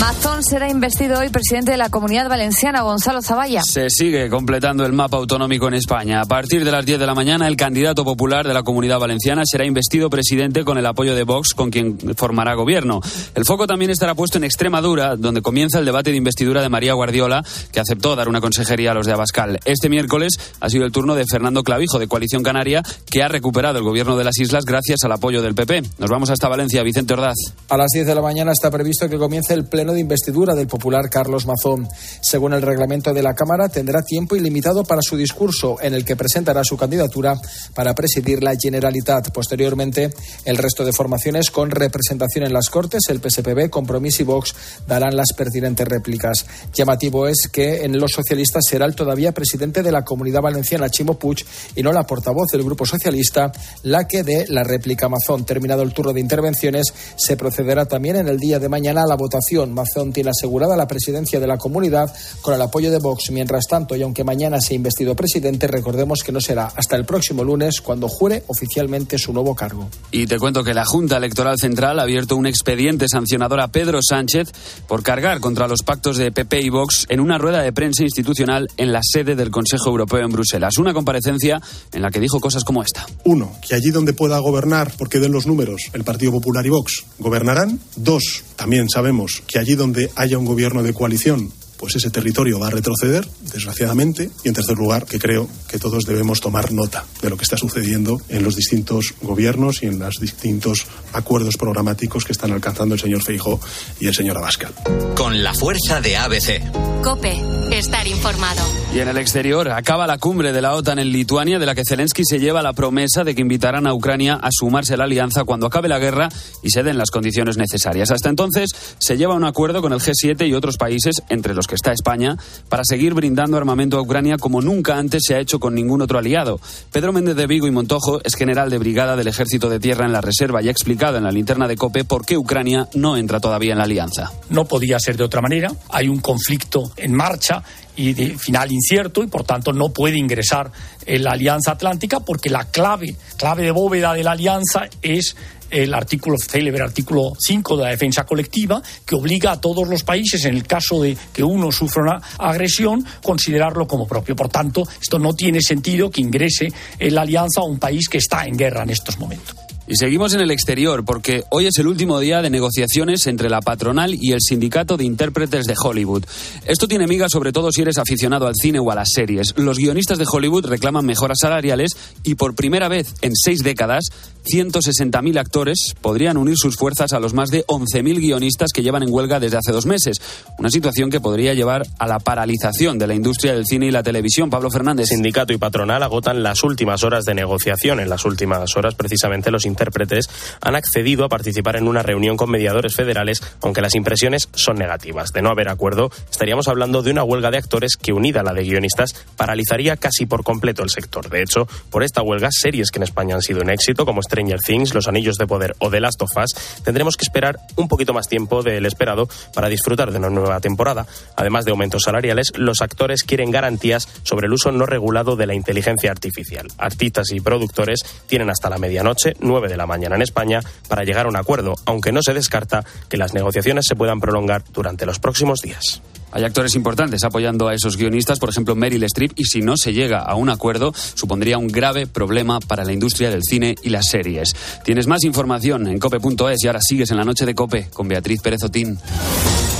Mazón será investido hoy presidente de la Comunidad Valenciana, Gonzalo Zavalla. Se sigue completando el mapa autonómico en España. A partir de las 10 de la mañana, el candidato popular de la Comunidad Valenciana será investido presidente con el apoyo de Vox, con quien formará gobierno. El foco también estará puesto en Extremadura, donde comienza el debate de investidura de María Guardiola, que aceptó dar una consejería a los de Abascal. Este miércoles ha sido el turno de Fernando Clavijo, de Coalición Canaria, que ha recuperado el gobierno de las islas gracias al apoyo del PP. Nos vamos hasta Valencia, Vicente Ordaz. A las 10 de la mañana está previsto que comience el pleno de investidura del popular Carlos Mazón. Según el reglamento de la Cámara, tendrá tiempo ilimitado para su discurso, en el que presentará su candidatura para presidir la Generalitat. Posteriormente, el resto de formaciones con representación en las Cortes, el PSPB, Compromís y Vox, darán las pertinentes réplicas. Llamativo es que en los socialistas será el todavía presidente de la Comunidad Valenciana, Chimo Puig, y no la portavoz del Grupo Socialista, la que dé la réplica Mazón. Terminado el turno de intervenciones, se procederá también en el día de mañana a la votación. Mazón tiene asegurada la presidencia de la comunidad con el apoyo de Vox. Mientras tanto, y aunque mañana sea investido presidente, recordemos que no será hasta el próximo lunes cuando jure oficialmente su nuevo cargo. Y te cuento que la Junta Electoral Central ha abierto un expediente sancionador a Pedro Sánchez por cargar contra los pactos de PP y Vox en una rueda de prensa institucional en la sede del Consejo Europeo en Bruselas. Una comparecencia en la que dijo cosas como esta. Uno, que allí donde pueda gobernar, porque den los números, el Partido Popular y Vox, gobernarán. Dos, también sabemos que allí donde haya un gobierno de coalición, pues ese territorio va a retroceder, desgraciadamente. Y en tercer lugar, que creo que todos debemos tomar nota de lo que está sucediendo en los distintos gobiernos y en los distintos acuerdos programáticos que están alcanzando el señor Feijó y el señor Abascal. Con la fuerza de ABC. Cope, estar informado. Y en el exterior acaba la cumbre de la OTAN en Lituania, de la que Zelensky se lleva la promesa de que invitarán a Ucrania a sumarse a la alianza cuando acabe la guerra y se den las condiciones necesarias. Hasta entonces se lleva un acuerdo con el G7 y otros países, entre los que está España, para seguir brindando armamento a Ucrania como nunca antes se ha hecho con ningún otro aliado. Pedro Méndez de Vigo y Montojo es general de brigada del Ejército de Tierra en la Reserva y ha explicado en la linterna de COPE por qué Ucrania no entra todavía en la alianza. No podía ser de otra manera. Hay un conflicto en marcha y de final incierto y por tanto no puede ingresar en la Alianza Atlántica porque la clave, clave de bóveda de la alianza es el artículo célebre artículo 5 de la defensa colectiva que obliga a todos los países en el caso de que uno sufra una agresión considerarlo como propio. Por tanto, esto no tiene sentido que ingrese en la alianza a un país que está en guerra en estos momentos. Y seguimos en el exterior porque hoy es el último día de negociaciones entre la patronal y el sindicato de intérpretes de Hollywood. Esto tiene miga sobre todo si eres aficionado al cine o a las series. Los guionistas de Hollywood reclaman mejoras salariales y por primera vez en seis décadas 160.000 actores podrían unir sus fuerzas a los más de 11.000 guionistas que llevan en huelga desde hace dos meses. Una situación que podría llevar a la paralización de la industria del cine y la televisión. Pablo Fernández. Sindicato y patronal agotan las últimas horas de negociación. En las últimas horas, precisamente, los intérpretes han accedido a participar en una reunión con mediadores federales, aunque las impresiones son negativas. De no haber acuerdo, estaríamos hablando de una huelga de actores que, unida a la de guionistas, paralizaría casi por completo el sector. De hecho, por esta huelga, series que en España han sido un éxito, como Stranger Things, Los Anillos de Poder o The Last of Us, tendremos que esperar un poquito más tiempo del esperado para disfrutar de una nueva temporada. Además de aumentos salariales, los actores quieren garantías sobre el uso no regulado de la inteligencia artificial. Artistas y productores tienen hasta la medianoche, 9 de la mañana en España, para llegar a un acuerdo, aunque no se descarta que las negociaciones se puedan prolongar durante los próximos días. Hay actores importantes apoyando a esos guionistas, por ejemplo Meryl Streep, y si no se llega a un acuerdo, supondría un grave problema para la industria del cine y las series. Tienes más información en cope.es y ahora sigues en la noche de Cope con Beatriz Pérez Otín.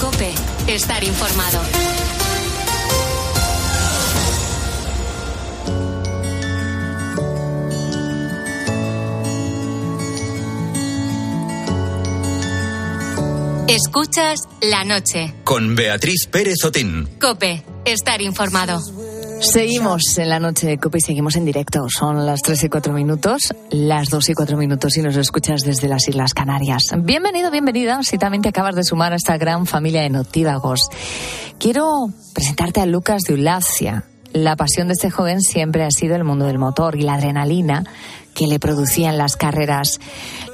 Cope, estar informado. Escuchas la noche. Con Beatriz Pérez Otín. Cope, estar informado. Seguimos en la noche de Cope y seguimos en directo. Son las 3 y 4 minutos, las 2 y 4 minutos y nos escuchas desde las Islas Canarias. Bienvenido, bienvenida, si también te acabas de sumar a esta gran familia de notívagos. Quiero presentarte a Lucas de Ulacia. La pasión de este joven siempre ha sido el mundo del motor y la adrenalina que le producían las carreras.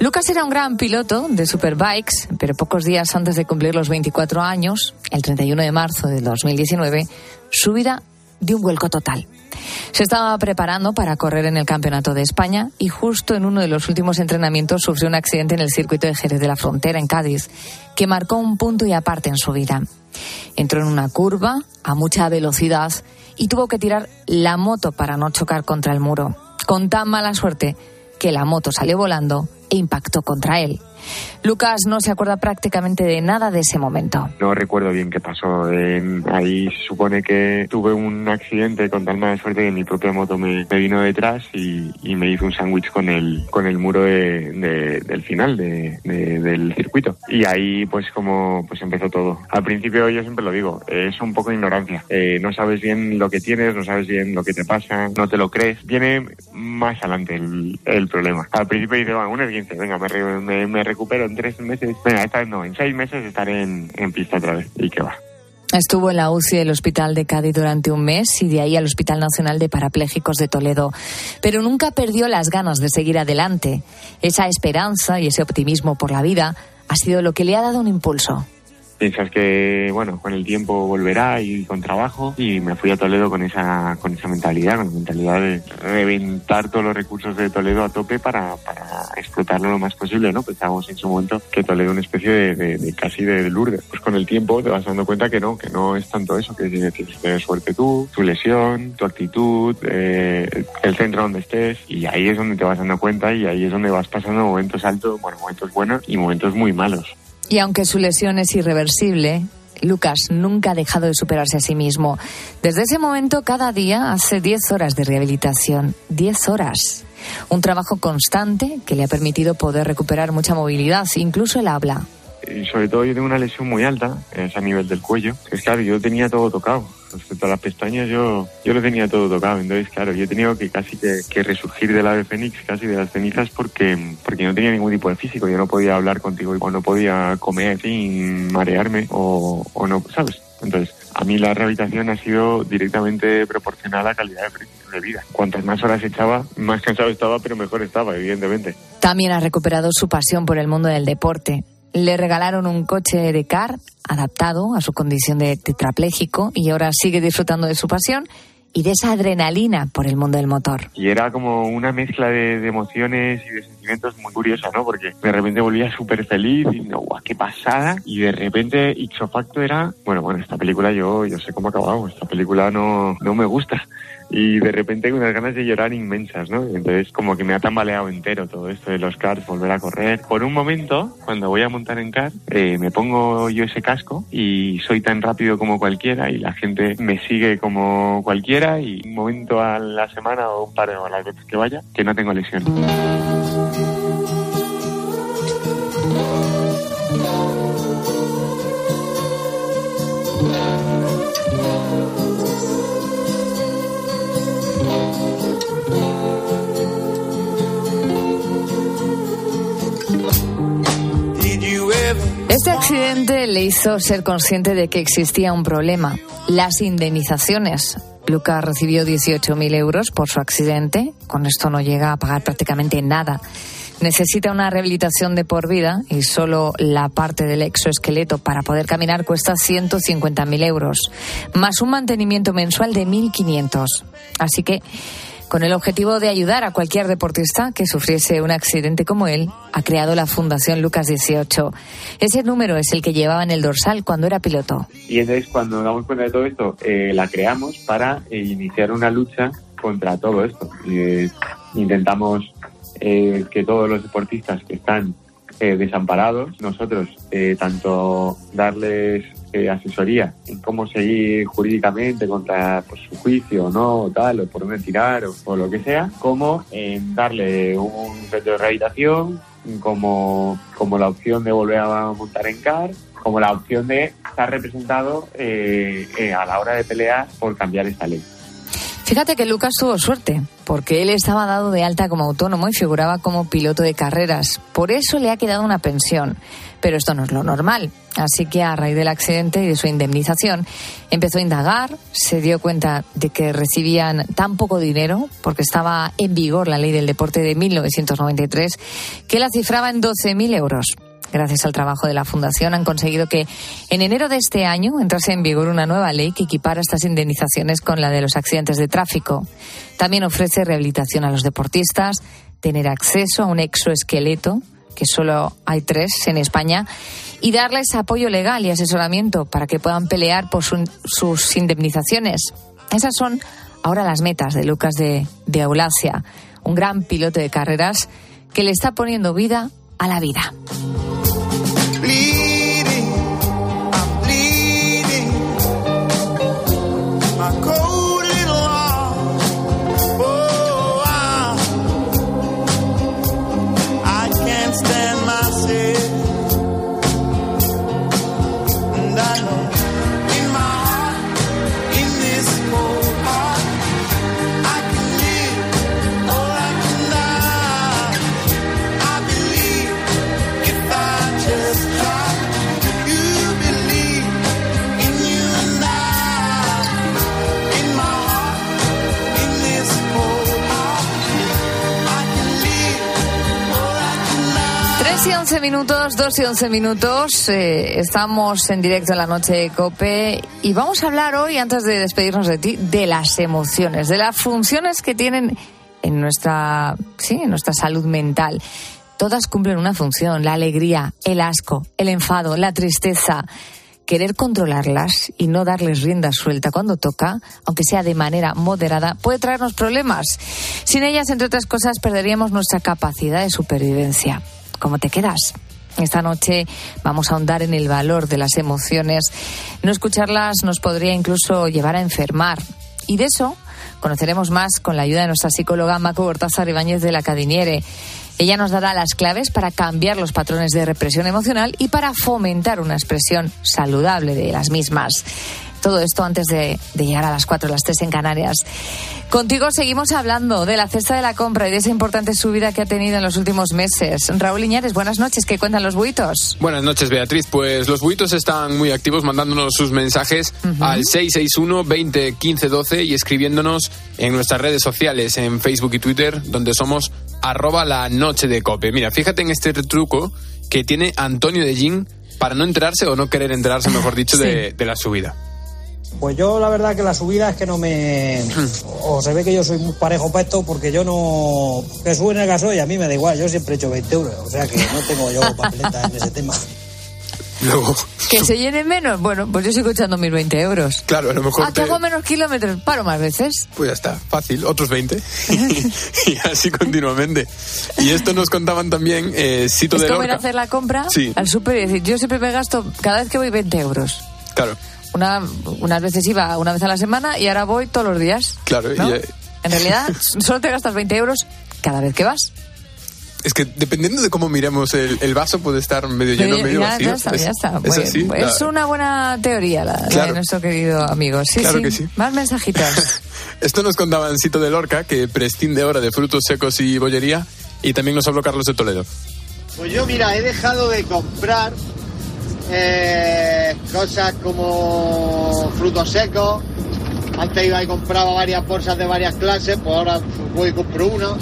Lucas era un gran piloto de superbikes, pero pocos días antes de cumplir los 24 años, el 31 de marzo de 2019, su vida dio un vuelco total. Se estaba preparando para correr en el Campeonato de España y justo en uno de los últimos entrenamientos sufrió un accidente en el circuito de Jerez de la Frontera, en Cádiz, que marcó un punto y aparte en su vida. Entró en una curva a mucha velocidad y tuvo que tirar la moto para no chocar contra el muro, con tan mala suerte que la moto salió volando e impactó contra él. Lucas no se acuerda prácticamente de nada de ese momento. No recuerdo bien qué pasó. ahí se supone que tuve un accidente con tal mala suerte que mi propia moto me, vino detrás y, me hizo un sándwich con el, con el muro del final del circuito. Y ahí pues como pues empezó todo. Al principio yo siempre lo digo, es un poco de ignorancia. Eh, no sabes bien lo que tienes, no sabes bien lo que te pasa, no te lo crees. Viene más adelante el, problema. Al principio dice, bueno, un venga, me, recupero en tres meses, venga, esta no, en seis meses estaré en, pista otra vez. ¿Y qué va? Estuvo en la UCI del Hospital de Cádiz durante un mes y de ahí al Hospital Nacional de Parapléjicos de Toledo. Pero nunca perdió las ganas de seguir adelante. Esa esperanza y ese optimismo por la vida ha sido lo que le ha dado un impulso piensas que bueno con el tiempo volverá y con trabajo y me fui a Toledo con esa con esa mentalidad con la mentalidad de reventar todos los recursos de Toledo a tope para, para explotarlo lo más posible no pensábamos en su momento que Toledo una especie de, casi de Lourdes. Pues con el tiempo te vas dando cuenta que no que no es tanto eso que tienes que tener suerte tú tu lesión tu actitud eh, el centro donde estés y ahí es donde te vas dando cuenta y ahí es donde vas pasando momentos altos bueno momentos buenos y momentos muy malos y aunque su lesión es irreversible, Lucas nunca ha dejado de superarse a sí mismo. Desde ese momento, cada día hace 10 horas de rehabilitación. 10 horas. Un trabajo constante que le ha permitido poder recuperar mucha movilidad, incluso el habla. Y sobre todo yo tengo una lesión muy alta, es a nivel del cuello. Es claro, yo tenía todo tocado respecto a las pestañas yo, yo lo tenía todo tocado. Entonces, claro, yo he tenido que casi que, resurgir del ave fénix, casi de las cenizas, porque, porque no tenía ningún tipo de físico. Yo no podía hablar contigo o no podía comer sin marearme o, o no, ¿sabes? Entonces, a mí la rehabilitación ha sido directamente proporcional a la calidad de vida. Cuantas más horas echaba, más cansado estaba, pero mejor estaba, evidentemente. También ha recuperado su pasión por el mundo del deporte. Le regalaron un coche de car adaptado a su condición de tetrapléjico y ahora sigue disfrutando de su pasión y de esa adrenalina por el mundo del motor. Y era como una mezcla de, emociones y de sentimientos muy curiosa, ¿no? Porque de repente volvía súper feliz y no, guau, qué pasada. Y de repente ixofacto era, bueno, bueno, esta película yo, yo sé cómo ha acabado, esta película no, no me gusta y de repente unas ganas de llorar inmensas, ¿no? Entonces como que me ha tambaleado entero todo esto de los cars, volver a correr. Por un momento, cuando voy a montar en car, eh, me pongo yo ese casco y soy tan rápido como cualquiera y la gente me sigue como cualquiera y un momento a la semana o un par de veces que vaya que no tengo lesión. Este accidente le hizo ser consciente de que existía un problema, las indemnizaciones. Lucas recibió 18.000 euros por su accidente, con esto no llega a pagar prácticamente nada. Necesita una rehabilitación de por vida y solo la parte del exoesqueleto para poder caminar cuesta 150.000 euros, más un mantenimiento mensual de 1.500. Así que con el objetivo de ayudar a cualquier deportista que sufriese un accidente como él, ha creado la Fundación Lucas 18. Ese número es el que llevaba en el dorsal cuando era piloto. Y entonces cuando damos cuenta de todo esto, eh, la creamos para eh, iniciar una lucha contra todo esto. Eh, intentamos que todos los deportistas que están desamparados, nosotros tanto darles eh, asesoría en cómo seguir jurídicamente contra pues, su juicio o no, tal, o por dónde tirar o, lo que sea, como en darle un centro de rehabilitación, como, como la opción de volver a montar en CAR, como la opción de estar representado eh, eh, a la hora de pelear por cambiar esta ley. Fíjate que Lucas tuvo suerte, porque él estaba dado de alta como autónomo y figuraba como piloto de carreras. Por eso le ha quedado una pensión. Pero esto no es lo normal. Así que a raíz del accidente y de su indemnización, empezó a indagar, se dio cuenta de que recibían tan poco dinero, porque estaba en vigor la ley del deporte de 1993, que la cifraba en 12.000 euros. Gracias al trabajo de la Fundación, han conseguido que en enero de este año entrase en vigor una nueva ley que equipara estas indemnizaciones con la de los accidentes de tráfico. También ofrece rehabilitación a los deportistas, tener acceso a un exoesqueleto, que solo hay tres en España, y darles apoyo legal y asesoramiento para que puedan pelear por sus indemnizaciones. Esas son ahora las metas de Lucas de, de Aulacia, un gran piloto de carreras que le está poniendo vida a la vida. 11 minutos, 2 y 11 minutos. Eh, estamos en directo en la noche de COPE y vamos a hablar hoy, antes de despedirnos de ti, de las emociones, de las funciones que tienen en nuestra, sí, en nuestra salud mental. Todas cumplen una función, la alegría, el asco, el enfado, la tristeza. Querer controlarlas y no darles rienda suelta cuando toca, aunque sea de manera moderada, puede traernos problemas. Sin ellas, entre otras cosas, perderíamos nuestra capacidad de supervivencia. ¿Cómo te quedas? Esta noche vamos a ahondar en el valor de las emociones. No escucharlas nos podría incluso llevar a enfermar. Y de eso conoceremos más con la ayuda de nuestra psicóloga Maco Bortázar Ibáñez de la Cadiniere. Ella nos dará las claves para cambiar los patrones de represión emocional y para fomentar una expresión saludable de las mismas. Todo esto antes de, llegar a las 4, las 3 en Canarias. Contigo seguimos hablando de la cesta de la compra y de esa importante subida que ha tenido en los últimos meses. Raúl Iñares, buenas noches. ¿Qué cuentan los buitos? Buenas noches, Beatriz. Pues los buitos están muy activos mandándonos sus mensajes al 661 20 15 12 y escribiéndonos en nuestras redes sociales, en Facebook y Twitter, donde somos arroba la noche de cope. Mira, fíjate en este truco que tiene Antonio de Gin para no enterarse o no querer enterarse, mejor dicho, de la subida. Pues yo la verdad que la subida es que no me... O se ve que yo soy muy parejo para esto porque yo no... Que suben el gasoil y a mí me da igual, yo siempre he hecho 20 euros, o sea que no tengo yo papeleta en ese tema. Luego... ¿Que se llene menos? Bueno, pues yo sigo echando mis 20 euros. Claro, a lo mejor. ¿A que hago menos kilómetros? Paro más veces. Pues ya está, fácil, otros 20. y así continuamente. Y esto nos contaban también eh, Sito es de como ir a hacer la compra al súper y decir, yo siempre me gasto, cada vez que voy, 20 euros. Claro. Una, unas veces iba una vez a la semana y ahora voy todos los días. Claro, y, En realidad, solo te gastas 20 euros cada vez que vas. Es que dependiendo de cómo miremos el, vaso, puede estar medio lleno, medio vacío. Ya está, ya está. Es, una buena teoría la, de nuestro querido amigo. Sí, claro sí. Que sí. Más mensajitos. Esto nos contaba Cito de Lorca, que prescinde ahora de frutos secos y bollería. Y también nos habló Carlos de Toledo. Pues yo, mira, he dejado de comprar eh, cosas como frutos secos. Antes iba y compraba varias bolsas de varias clases, pues ahora voy y compro una.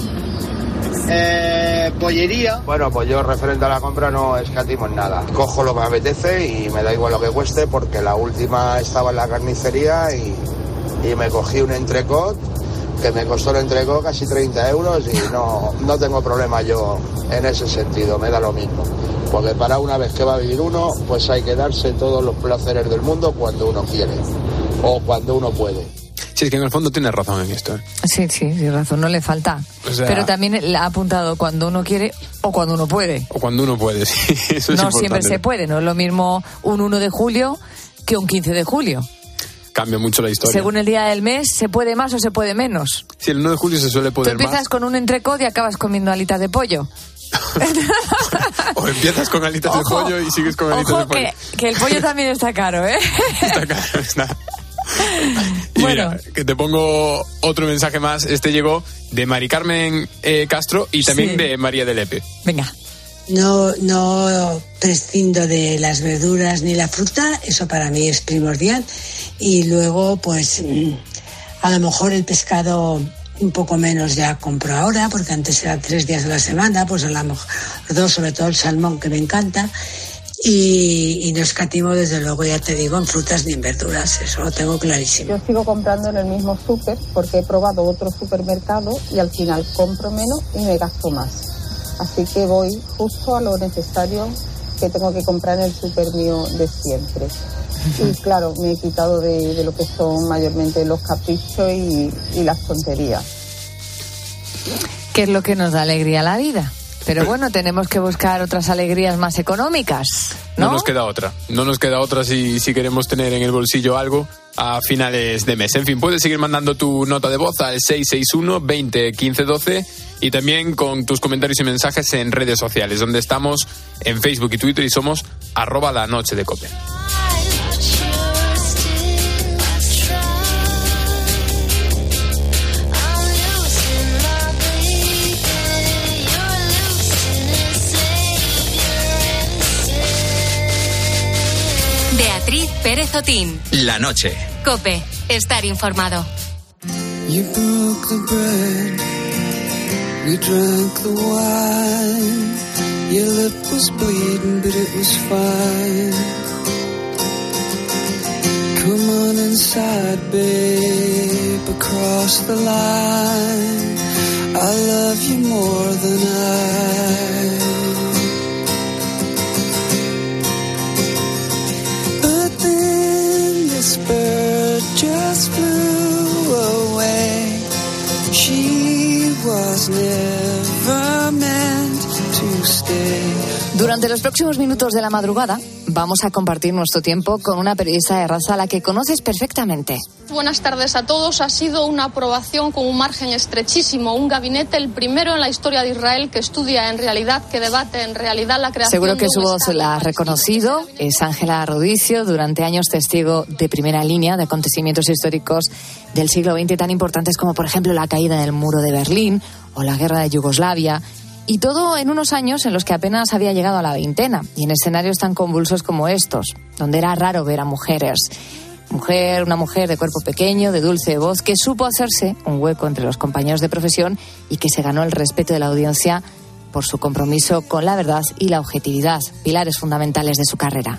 Eh, pollería. Bueno, pues yo referente a la compra no escatimo en nada. Cojo lo que me apetece y me da igual lo que cueste porque la última estaba en la carnicería y me cogí un entrecot que me costó el entrecot casi 30 euros y no, no tengo problema yo en ese sentido, me da lo mismo porque para una vez que va a vivir uno, pues hay que darse todos los placeres del mundo cuando uno quiere o cuando uno puede. Sí, es que en el fondo tiene razón en esto. ¿eh? Sí, sí, sí, razón, no le falta. Pero también le ha apuntado cuando uno quiere o cuando uno puede. O cuando uno puede, sí. Eso no siempre se puede, no es lo mismo un 1 de julio que un 15 de julio. Cambia mucho la historia. Según el día del mes, ¿se puede más o se puede menos? Sí, el 1 de julio se suele poder Tú empiezas con un entrecot y acabas comiendo alitas de pollo. o empiezas con alitas de pollo y sigues con alitas de pollo. Que, que el pollo también está caro, ¿eh? está caro, está. Y bueno. mira, que te pongo otro mensaje más. Este llegó de Mari Carmen eh, Castro y también de María de Lepe. Venga. No, no prescindo de las verduras ni la fruta, eso para mí es primordial. Y luego, pues, mm, a lo mejor el pescado un poco menos ya compro ahora, porque antes era tres días a la semana, pues a lo mejor dos, sobre todo el salmón que me encanta. Y, y no escatimo desde luego, ya te digo, en frutas ni en verduras, eso lo tengo clarísimo. Yo sigo comprando en el mismo súper porque he probado otro supermercado y al final compro menos y me gasto más. Así que voy justo a lo necesario que tengo que comprar en el súper mío de siempre. Y claro, me he quitado de, de lo que son mayormente los caprichos y, y las tonterías. ¿Qué es lo que nos da alegría a la vida? Pero bueno, tenemos que buscar otras alegrías más económicas, No ¿no? nos queda otra. No nos queda otra si, si queremos tener en el bolsillo algo a finales de mes. En fin, puedes seguir mandando tu nota de voz al 661 20 15 12 y también con tus comentarios y mensajes en redes sociales, donde estamos en Facebook y Twitter y somos arroba la noche de cope. Pérez Otín. La noche. Cope. Estar informado. You broke the bread, we drank the wine. Your lip was bleeding, but it was fine. Come on inside, babe, across the line. I love you more than I. flew away. She was never meant to stay. Durante los próximos minutos de la madrugada vamos a compartir nuestro tiempo con una periodista de raza a la que conoces perfectamente. Buenas tardes a todos. Ha sido una aprobación con un margen estrechísimo. Un gabinete, el primero en la historia de Israel, que estudia en realidad, que debate en realidad la creación Seguro que de su un voz la has reconocido. Es Ángela Rodicio, durante años testigo de primera línea de acontecimientos históricos del siglo XX tan importantes como, por ejemplo, la caída del muro de Berlín o la guerra de Yugoslavia. Y todo en unos años en los que apenas había llegado a la veintena y en escenarios tan convulsos como estos, donde era raro ver a mujeres. Mujer, una mujer de cuerpo pequeño, de dulce voz, que supo hacerse un hueco entre los compañeros de profesión y que se ganó el respeto de la audiencia por su compromiso con la verdad y la objetividad, pilares fundamentales de su carrera.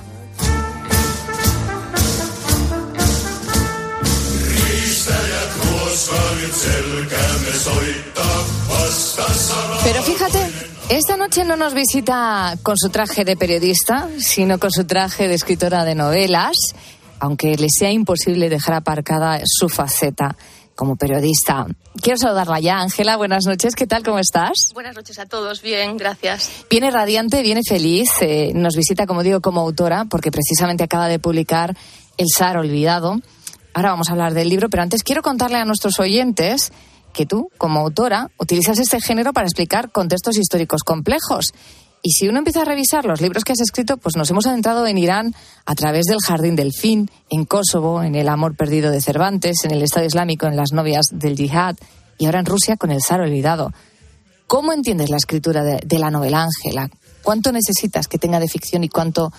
Pero fíjate, esta noche no nos visita con su traje de periodista, sino con su traje de escritora de novelas, aunque le sea imposible dejar aparcada su faceta como periodista. Quiero saludarla ya, Ángela. Buenas noches, ¿qué tal? ¿Cómo estás? Buenas noches a todos. Bien, gracias. Viene radiante, viene feliz. eh, nos visita, como digo, como autora, porque precisamente acaba de publicar El Sar Olvidado. Ahora vamos a hablar del libro, pero antes quiero contarle a nuestros oyentes que tú, como autora, utilizas este género para explicar contextos históricos complejos. Y si uno empieza a revisar los libros que has escrito, pues nos hemos adentrado en Irán a través del Jardín del Fin, en Kosovo, en El amor perdido de Cervantes, en el Estado Islámico, en las novias del yihad, y ahora en Rusia con el zar olvidado. ¿Cómo entiendes la escritura de, de la novela, Ángela? ¿Cuánto necesitas que tenga de ficción y cuánto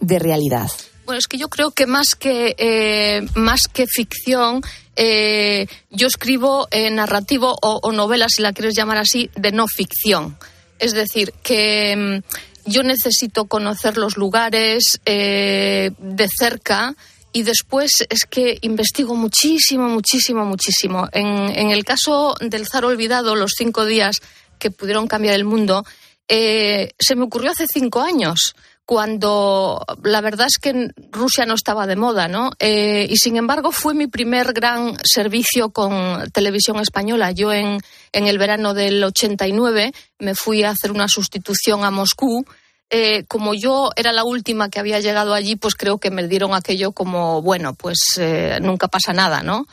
de realidad? Bueno, es que yo creo que más que, eh, más que ficción, eh, yo escribo eh, narrativo o, o novela, si la quieres llamar así, de no ficción. Es decir, que mm, yo necesito conocer los lugares de cerca y después es que investigo muchísimo, muchísimo, muchísimo. En, en el caso del zar olvidado, los cinco días que pudieron cambiar el mundo, se me ocurrió hace cinco años cuando la verdad es que Rusia no estaba de moda, ¿no? Eh, y sin embargo fue mi primer gran servicio con televisión española. Yo en, en el verano del 89 me fui a hacer una sustitución a Moscú. Eh, como yo era la última que había llegado allí, pues creo que me dieron aquello como, bueno, pues eh, nunca pasa nada, ¿no?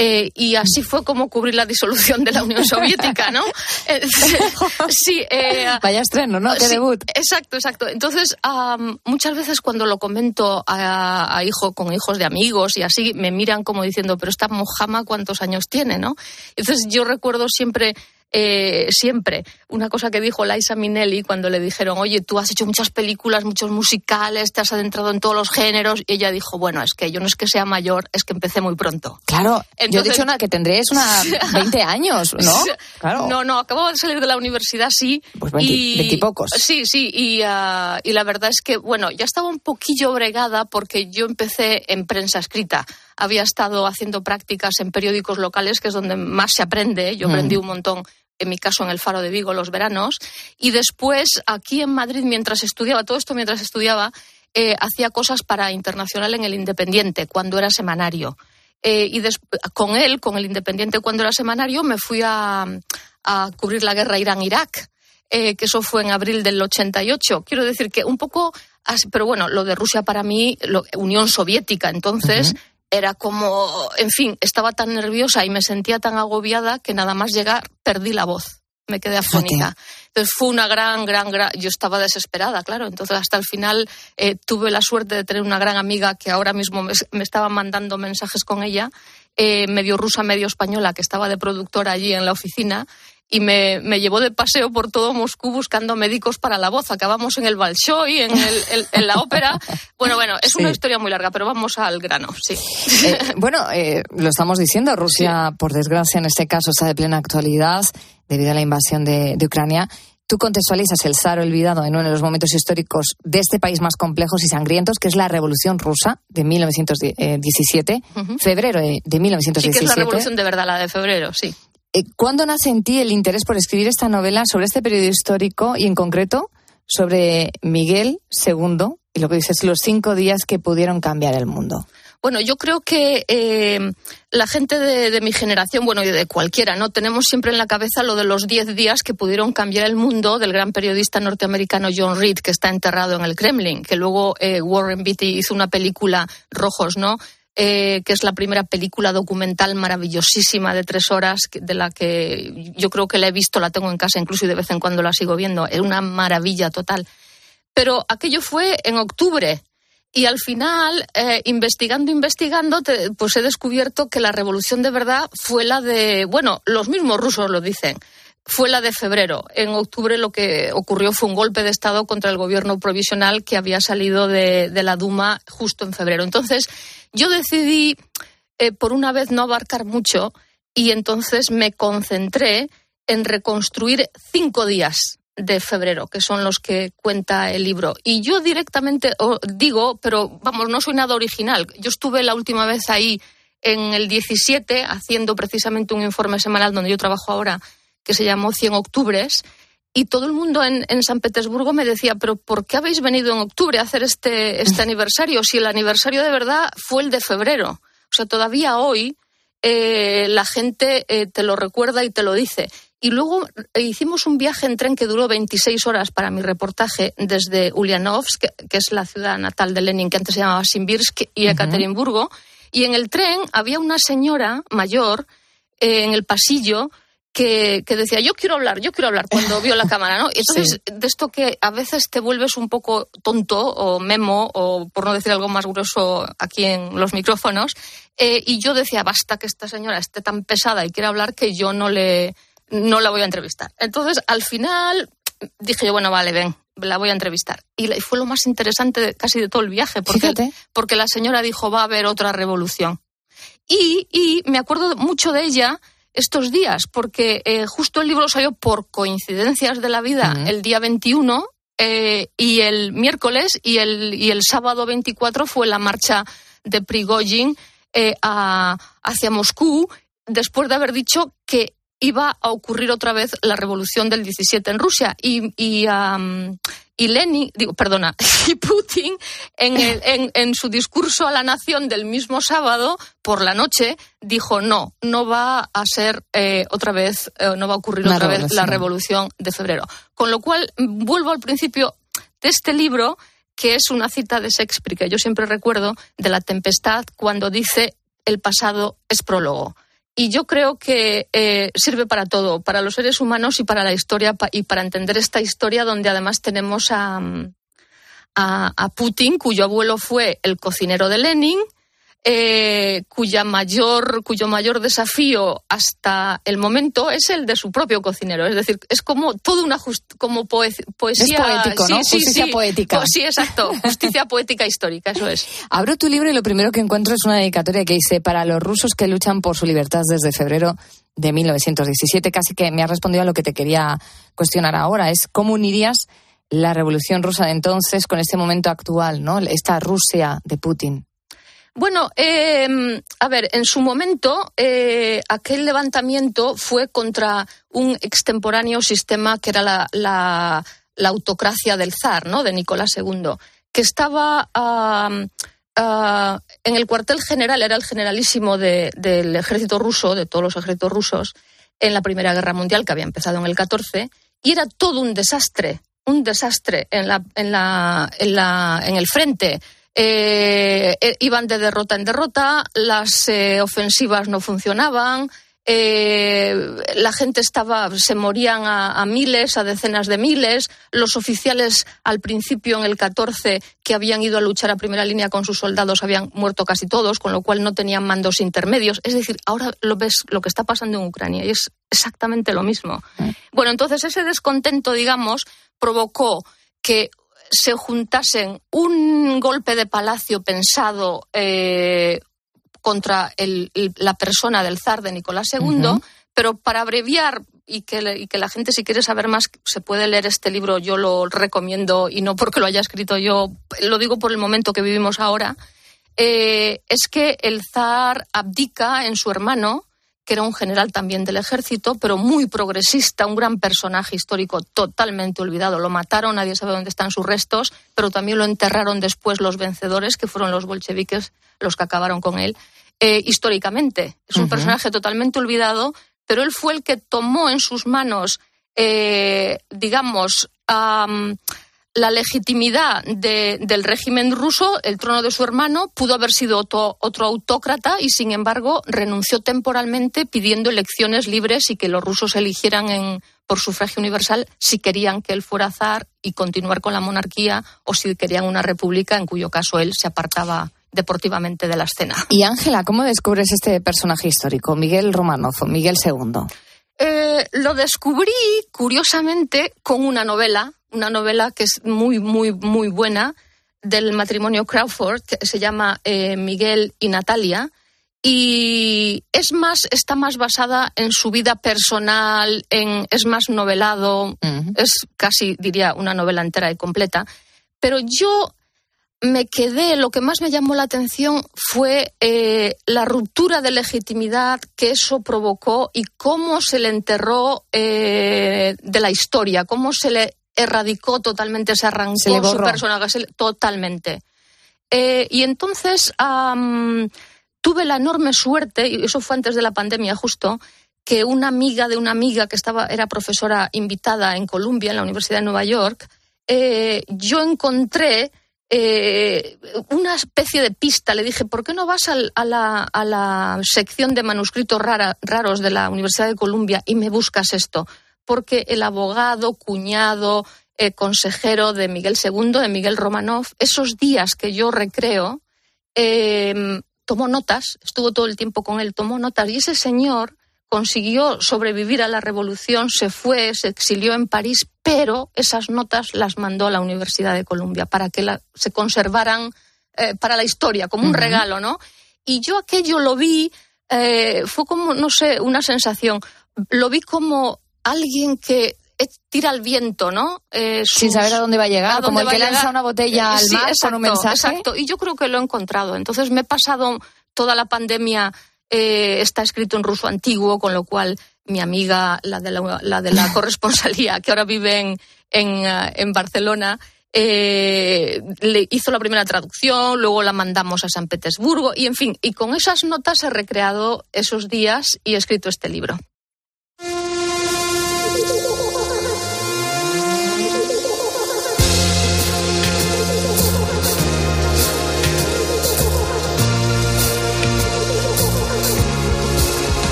Eh, y así fue como cubrir la disolución de la Unión Soviética, ¿no? Eh, sí. eh, Vaya estreno, ¿no? Qué sí, debut. Exacto, exacto. Entonces, am, muchas veces cuando lo comento a, a hijo, con hijos de amigos y así, me miran como diciendo, pero esta mojama, ¿cuántos años tiene, no? Entonces, yo recuerdo siempre eh, siempre. Una cosa que dijo Liza Minnelli cuando le dijeron, oye, tú has hecho muchas películas, muchos musicales, te has adentrado en todos los géneros. Y ella dijo, bueno, es que yo no es que sea mayor, es que empecé muy pronto. Claro, yo he dicho una, que tendréis una 20 años, ¿no? Claro. No, no, acabo de salir de la universidad, sí. Pues 20, y, pocos. Sí, sí, y, uh, y la verdad es que, bueno, ya estaba un poquillo bregada porque yo empecé en prensa escrita había estado haciendo prácticas en periódicos locales, que es donde más se aprende. Yo aprendí un montón en mi caso en el Faro de Vigo los veranos, y después aquí en Madrid mientras estudiaba, todo esto mientras estudiaba, eh, hacía cosas para Internacional en el Independiente, cuando era semanario. Eh, y con él, con el Independiente cuando era semanario, me fui a, cubrir la guerra Irán-Irak. Eh, que eso fue en abril del 88. Quiero decir que un poco, pero bueno, lo de Rusia para mí, Unión Soviética, entonces, era como, en fin, estaba tan nerviosa y me sentía tan agobiada que nada más llegar perdí la voz, me quedé afónica. Entonces fue una gran, gran, gran, yo estaba desesperada, claro. Entonces hasta el final eh, tuve la suerte de tener una gran amiga que ahora mismo me, estaba mandando mensajes con ella, eh, medio rusa, medio española, que estaba de productora allí en la oficina y me, me, llevó de paseo por todo Moscú buscando médicos para la voz. Acabamos en el Bolshoi, en, el, en la ópera. Bueno, bueno, es una historia muy larga, pero vamos al grano, sí. Eh, bueno, eh, lo estamos diciendo, Rusia, por desgracia, en este caso está de plena actualidad debido a la invasión de, de Ucrania. Tú contextualizas el zar olvidado en uno de los momentos históricos de este país más complejos y sangrientos, que es la Revolución Rusa de 1917, febrero de, de 1917. Sí, que es la revolución de verdad, la de febrero, sí. Eh, ¿Cuándo nace en ti el interés por escribir esta novela sobre este periodo histórico y en concreto sobre Miguel II y lo que dices, los cinco días que pudieron cambiar el mundo? Bueno, yo creo que eh, la gente de, mi generación, bueno, y de cualquiera, ¿no? Tenemos siempre en la cabeza lo de los diez días que pudieron cambiar el mundo del gran periodista norteamericano John Reed, que está enterrado en el Kremlin, que luego eh, Warren Beatty hizo una película, Rojos, ¿no? Eh, que es la primera película documental maravillosísima de tres horas, de la que yo creo que la he visto, la tengo en casa incluso y de vez en cuando la sigo viendo. Es una maravilla total. Pero aquello fue en octubre. Y al final, eh, investigando, investigando, pues he descubierto que la revolución de verdad fue la de, bueno, los mismos rusos lo dicen, fue la de febrero. En octubre lo que ocurrió fue un golpe de Estado contra el gobierno provisional que había salido de, la Duma justo en febrero. Entonces, yo decidí, eh, por una vez, no abarcar mucho y entonces me concentré en reconstruir cinco días de febrero, que son los que cuenta el libro. Y yo directamente digo, pero vamos, no soy nada original. Yo estuve la última vez ahí en el 17 haciendo precisamente un informe semanal donde yo trabajo ahora que se llamó 100 Octubres, y todo el mundo en, San Petersburgo me decía, pero ¿por qué habéis venido en octubre a hacer este, este aniversario? Si el aniversario de verdad fue el de febrero. O sea, todavía hoy eh, la gente eh, te lo recuerda y te lo dice. Y luego eh, hicimos un viaje en tren que duró 26 horas para mi reportaje desde Ulyanovsk, que, es la ciudad natal de Lenin, que antes se llamaba Simbirsk, y Ekaterimburgo. Y en el tren había una señora mayor en el pasillo que, decía, yo quiero hablar, yo quiero hablar, cuando vio la cámara, ¿no? Entonces, de esto que a veces te vuelves un poco tonto o memo, o por no decir algo más grueso aquí en los micrófonos, eh, y yo decía, basta que esta señora esté tan pesada y quiera hablar que yo no, le, no la voy a entrevistar. Entonces, al final dije yo, bueno, vale, ven, la voy a entrevistar. Y fue lo más interesante casi de todo el viaje, porque, porque la señora dijo, va a haber otra revolución. Y, y me acuerdo mucho de ella estos días, porque eh, justo el libro salió por coincidencias de la vida el día 21 eh, y el miércoles y el, y el sábado 24 fue la marcha de Prigozhin eh, hacia Moscú después de haber dicho que iba a ocurrir otra vez la revolución del 17 en Rusia. Y, y, y Lenin, digo, perdona, y Putin en, en, su discurso a la nación del mismo sábado por la noche dijo no, no va a ser eh, otra vez, eh, no va a ocurrir otra vez la revolución de febrero. Con lo cual, vuelvo al principio de este libro, que es una cita de Shakespeare, que yo siempre recuerdo, de La Tempestad, cuando dice el pasado es prólogo y yo creo que eh, sirve para todo, para los seres humanos y para la historia y para entender esta historia donde además tenemos a, a, Putin, cuyo abuelo fue el cocinero de Lenin, eh, cuya mayor, cuyo mayor desafío hasta el momento es el de su propio cocinero. Es decir, es como toda una como poesía. Es poético, ¿no? Justicia poética. Pues sí, exacto. Justicia poética histórica, eso es. Abro tu libro y lo primero que encuentro es una dedicatoria que dice para los rusos que luchan por su libertad desde febrero de 1917. Casi que me ha respondido a lo que te quería cuestionar ahora. Es cómo unirías la revolución rusa de entonces con este momento actual, ¿no? Esta Rusia de Putin. Bueno, em, a ver, en su momento eh, aquel levantamiento fue contra un extemporáneo sistema que era la, autocracia del zar, ¿no? De Nicolás II, que estaba en el cuartel general, era el generalísimo del ejército ruso, de todos los ejércitos rusos, en la Primera Guerra Mundial, que había empezado en el 14, y era todo un desastre, un desastre en, la, en, la, en, la, en el frente eh, eh, iban de derrota en derrota, las eh, ofensivas no funcionaban, la gente estaba, se morían a, miles, a decenas de miles. Los oficiales al principio, en el 14, que habían ido a luchar a primera línea con sus soldados, habían muerto casi todos, con lo cual no tenían mandos intermedios. Es decir, ahora lo ves lo que está pasando en Ucrania y es exactamente lo mismo. Mm. Bueno, entonces ese descontento, digamos, provocó que se juntasen un golpe de palacio pensado eh, contra la persona del zar de Nicolás II, pero para abreviar y que, la gente si quiere saber más se puede leer este libro, yo lo recomiendo y no porque lo haya escrito yo, lo digo por el momento que vivimos ahora, eh, es que el zar abdica en su hermano que era un general también del ejército, pero muy progresista, un gran personaje histórico totalmente olvidado. Lo mataron, nadie sabe dónde están sus restos, pero también lo enterraron después los vencedores, que fueron los bolcheviques los que acabaron con él. Eh, históricamente, es un personaje totalmente olvidado, pero él fue el que tomó en sus manos, eh, digamos, la legitimidad del régimen ruso, el trono de su hermano, pudo haber sido otro, autócrata y, sin embargo, renunció temporalmente pidiendo elecciones libres y que los rusos eligieran en, por sufragio universal si querían que él fuera zar y continuar con la monarquía o si querían una república, en cuyo caso él se apartaba deportivamente de la escena. Y Ángela, ¿cómo descubres este personaje histórico, Miguel Romanov Miguel II? Eh, lo descubrí, curiosamente, con una novela una novela que es muy, muy, muy buena del matrimonio Crawford, que se llama eh, Miguel y Natalia. Y es más, está más basada en su vida personal, en, es más novelado, es casi, diría, una novela entera y completa. Pero yo me quedé, lo que más me llamó la atención fue eh, la ruptura de legitimidad que eso provocó y cómo se le enterró eh, de la historia, cómo se le erradicó totalmente, se arrancó su personaje totalmente. Eh, y entonces tuve la enorme suerte, y eso fue antes de la pandemia justo, que una amiga de una amiga que estaba, era profesora invitada en Columbia, en la Universidad de Nueva York, eh, yo encontré eh, una especie de pista. Le dije, ¿por qué no vas a, la, sección de manuscritos raros de la Universidad de Columbia y me buscas esto? Porque el abogado, cuñado, eh, consejero de Miguel II, de Miguel Romanov, esos días que yo recreo, em, tomó notas, estuvo todo el tiempo con él, tomó notas, y ese señor consiguió sobrevivir a la revolución, se fue, se exilió en París, pero esas notas las mandó a la Universidad de Columbia para que se conservaran eh, para la historia, como un regalo, ¿no? Y yo aquello lo vi, eh, fue como, no sé, una sensación, lo vi como alguien que tira al viento, ¿no? Eh, Sin saber a dónde va a llegar, como el que lanza una botella al mar con un mensaje. Exacto, y yo creo que lo he encontrado. Entonces me he pasado toda la pandemia, eh, está escrito en ruso antiguo, con lo cual mi amiga, la de la, de la corresponsalía, que ahora vive en, en, eh, Barcelona, le hizo la primera traducción, luego la mandamos a San Petersburgo y en fin, y con esas notas he recreado esos días y he escrito este libro.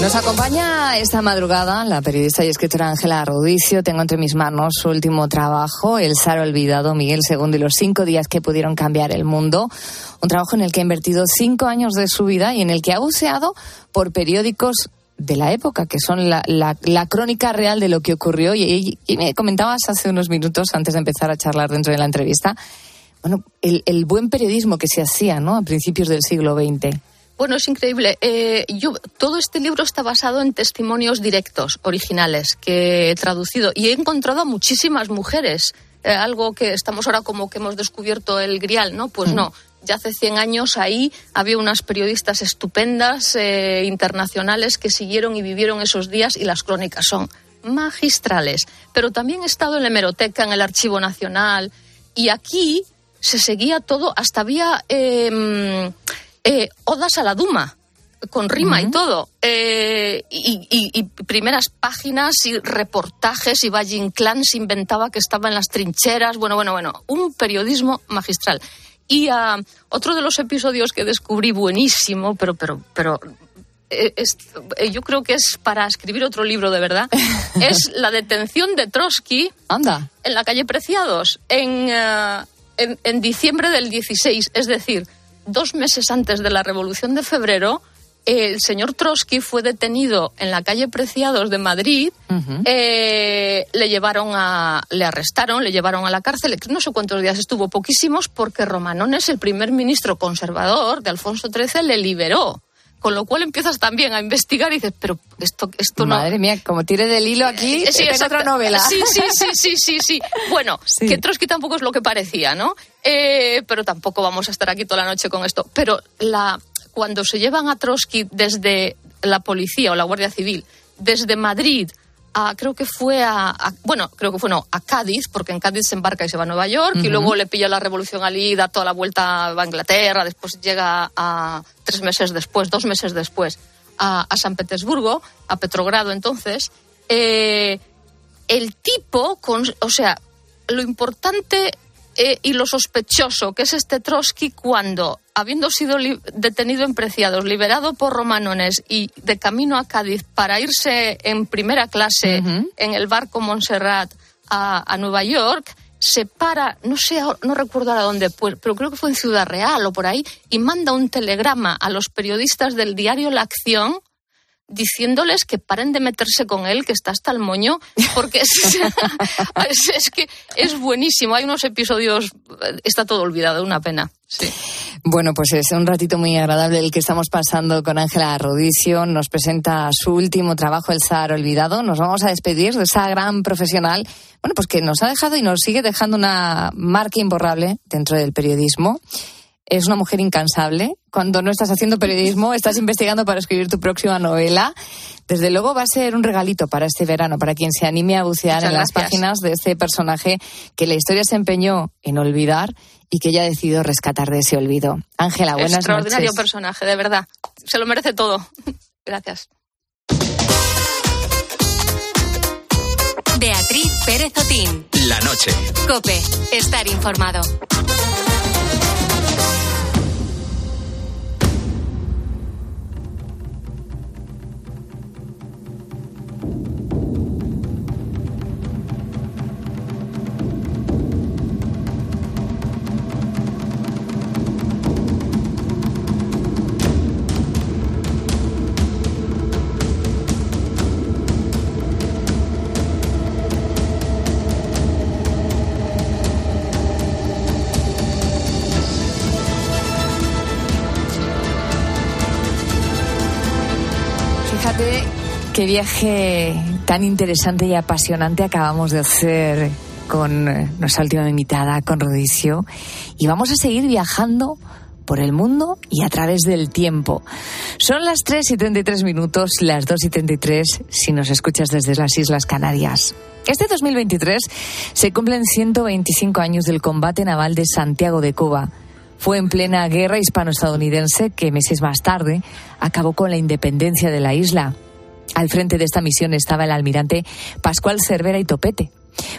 Nos acompaña esta madrugada la periodista y escritora Ángela Rodicio. Tengo entre mis manos su último trabajo, El Saro Olvidado, Miguel II y los cinco días que pudieron cambiar el mundo. Un trabajo en el que ha invertido cinco años de su vida y en el que ha buceado por periódicos de la época, que son la, crónica real de lo que ocurrió. Y, me comentabas hace unos minutos, antes de empezar a charlar dentro de la entrevista, bueno, el, el buen periodismo que se hacía ¿no? a principios del siglo XX. Bueno, es increíble. Eh, yo, todo este libro está basado en testimonios directos, originales, que he traducido y he encontrado a muchísimas mujeres. Eh, algo que estamos ahora como que hemos descubierto el grial, ¿no? Pues no. Ya hace 100 años ahí había unas periodistas estupendas, eh, internacionales, que siguieron y vivieron esos días y las crónicas son magistrales. Pero también he estado en la hemeroteca, en el Archivo Nacional, y aquí se seguía todo, hasta había em, eh, odas a la Duma con rima y todo. Eh, y, primeras páginas y reportajes y Valle Inclán se inventaba que estaba en las trincheras. Bueno, bueno, bueno, un periodismo magistral. Y uh, otro de los episodios que descubrí buenísimo, pero, pero, pero eh, yo creo que es para escribir otro libro de verdad, es la detención de Trotsky Anda. en la calle Preciados en, en, en diciembre del 16. Es decir, dos meses antes de la Revolución de Febrero, el señor Trotsky fue detenido en la calle Preciados de Madrid, eh, le llevaron a, le arrestaron, le llevaron a la cárcel, no sé cuántos días estuvo, poquísimos, porque Romanones, el primer ministro conservador de Alfonso XIII, le liberó. Con lo cual empiezas también a investigar y dices, pero esto, esto no. Madre mía, como tire del hilo aquí, eh, sí, es otra novela. Sí, sí, sí, sí, sí, sí. Bueno, que Trotsky tampoco es lo que parecía, ¿no? Eh, pero tampoco vamos a estar aquí toda la noche con esto. Pero la, cuando se llevan a Trotsky desde la policía o la Guardia Civil, desde Madrid creo que fue a, bueno, creo que fue no, a Cádiz, porque en Cádiz se embarca y se va a Nueva York, y luego le pilla la revolución allí, da toda la vuelta a Inglaterra, después llega a tres meses después, dos meses después, a, San Petersburgo, a Petrogrado entonces. Eh, el tipo, con, o sea, lo importante eh, y lo sospechoso que es este Trotsky cuando, habiendo sido detenido en Preciados, liberado por romanones y de camino a Cádiz para irse en primera clase en el barco Montserrat a, Nueva York, se para, no sé, no recuerdo a dónde, pero creo que fue en Ciudad Real o por ahí, y manda un telegrama a los periodistas del diario La Acción diciéndoles que paren de meterse con él, que está hasta el moño, porque es, que es buenísimo. Hay unos episodios, está todo olvidado, una pena. Sí. Bueno, pues es un ratito muy agradable el que estamos pasando con Ángela Rodicio. Nos presenta su último trabajo, El Sahara Olvidado. Nos vamos a despedir de esa gran profesional, bueno, pues que nos ha dejado y nos sigue dejando una marca imborrable dentro del periodismo es una mujer incansable. Cuando no estás haciendo periodismo, estás investigando para escribir tu próxima novela. Desde luego va a ser un regalito para este verano, para quien se anime a bucear en las páginas de este personaje que la historia se empeñó en olvidar y que ella ha decidido rescatar de ese olvido. Ángela, buenas noches. Extraordinario personaje, de verdad. Se lo merece todo. Gracias. Beatriz Pérez Otín. La noche. Cope. Estar informado. Qué viaje tan interesante y apasionante acabamos de hacer con eh, nuestra última invitada, con Rodicio. Y vamos a seguir viajando por el mundo y a través del tiempo. Son las 3 y 33 minutos, las 2 y 33 si nos escuchas desde las Islas Canarias. Este 2023 se cumplen 125 años del combate naval de Santiago de Cuba. Fue en plena guerra hispano-estadounidense que meses más tarde acabó con la independencia de la isla. Al frente de esta misión estaba el almirante Pascual Cervera y Topete,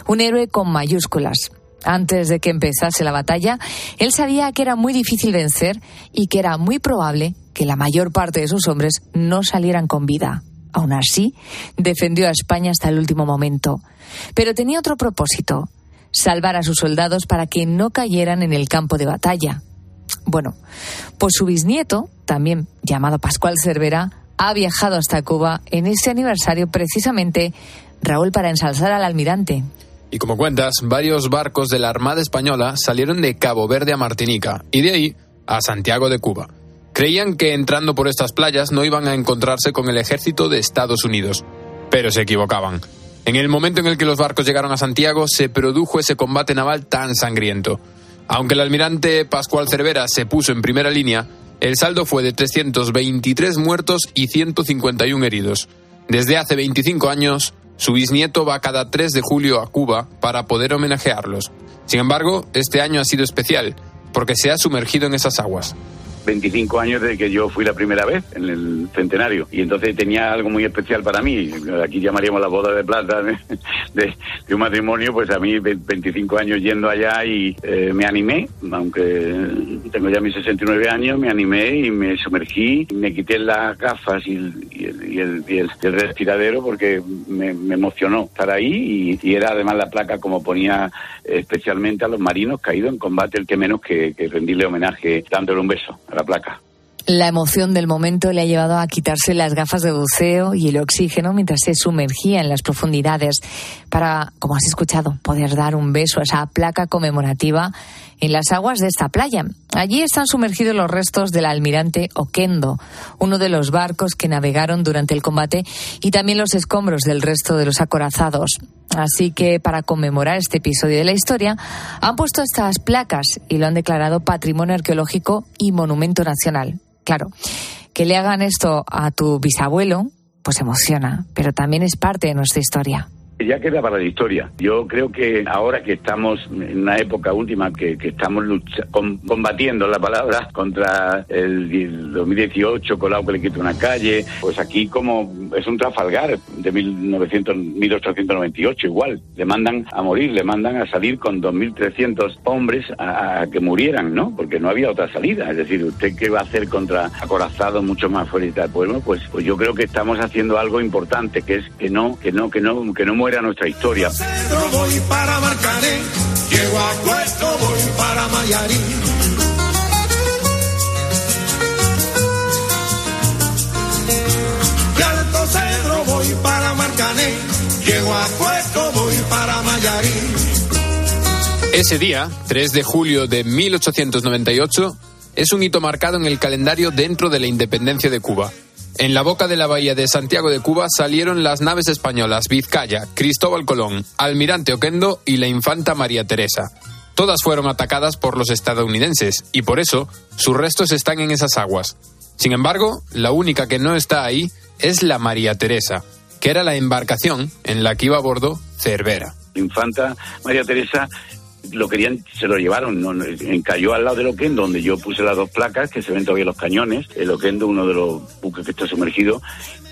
un héroe con mayúsculas. Antes de que empezase la batalla, él sabía que era muy difícil vencer y que era muy probable que la mayor parte de sus hombres no salieran con vida. Aún así, defendió a España hasta el último momento. Pero tenía otro propósito, salvar a sus soldados para que no cayeran en el campo de batalla. Bueno, pues su bisnieto, también llamado Pascual Cervera, ha viajado hasta Cuba en ese aniversario precisamente, Raúl, para ensalzar al almirante. Y como cuentas, varios barcos de la Armada Española salieron de Cabo Verde a Martinica y de ahí a Santiago de Cuba. Creían que entrando por estas playas no iban a encontrarse con el ejército de Estados Unidos, pero se equivocaban. En el momento en el que los barcos llegaron a Santiago se produjo ese combate naval tan sangriento. Aunque el almirante Pascual Cervera se puso en primera línea, el saldo fue de 323 muertos y 151 heridos. Desde hace 25 años, su bisnieto va cada 3 de julio a Cuba para poder homenajearlos. Sin embargo, este año ha sido especial, porque se ha sumergido en esas aguas. 25 años desde que yo fui la primera vez en el centenario y entonces tenía algo muy especial para mí. Aquí llamaríamos la boda de plata de, de, un matrimonio, pues a mí 25 años yendo allá y eh, me animé, aunque tengo ya mis 69 años, me animé y me sumergí, me quité las gafas y, el, y el, respiradero porque me, emocionó estar ahí y, era además la placa como ponía especialmente a los marinos caídos en combate, el que menos que rendirle homenaje dándole un beso la placa. La emoción del momento le ha llevado a quitarse las gafas de buceo y el oxígeno mientras se sumergía en las profundidades para, como has escuchado, poder dar un beso a esa placa conmemorativa en las aguas de esta playa. Allí están sumergidos los restos del almirante Oquendo, uno de los barcos que navegaron durante el combate, y también los escombros del resto de los acorazados. Así que para conmemorar este episodio de la historia, han puesto estas placas y lo han declarado Patrimonio Arqueológico y Monumento Nacional. Claro, que le hagan esto a tu bisabuelo, pues emociona, pero también es parte de nuestra historia ya queda para la historia. Yo creo que ahora que estamos en una época última que, estamos combatiendo la palabra contra el, 2018, Colau que le quita una calle, pues aquí como es un Trafalgar de 1900, 1898 igual, le mandan a morir, le mandan a salir con 2.300 hombres a, que murieran, ¿no? Porque no había otra salida. Es decir, ¿usted qué va a hacer contra acorazados mucho más fuertes del pueblo? Pues, pues yo creo que estamos haciendo algo importante, que es que no, que no, que no, que no muera era nuestra historia. voy para Marcané, llego a Puerto, voy para Mayarín. De Alto Cedro voy para Marcané, llego a Puerto, voy para Mayarín. Ese día, 3 de julio de 1898, es un hito marcado en el calendario dentro de la independencia de Cuba. En la boca de la bahía de Santiago de Cuba salieron las naves españolas Vizcaya, Cristóbal Colón, Almirante Oquendo y la infanta María Teresa. Todas fueron atacadas por los estadounidenses y por eso sus restos están en esas aguas. Sin embargo, la única que no está ahí es la María Teresa, que era la embarcación en la que iba a bordo Cervera. Infanta María Teresa lo querían, se lo llevaron, ¿no? encalló al lado del Oquendo, donde yo puse las dos placas, que se ven todavía los cañones, el Oquendo, uno de los buques que está sumergido,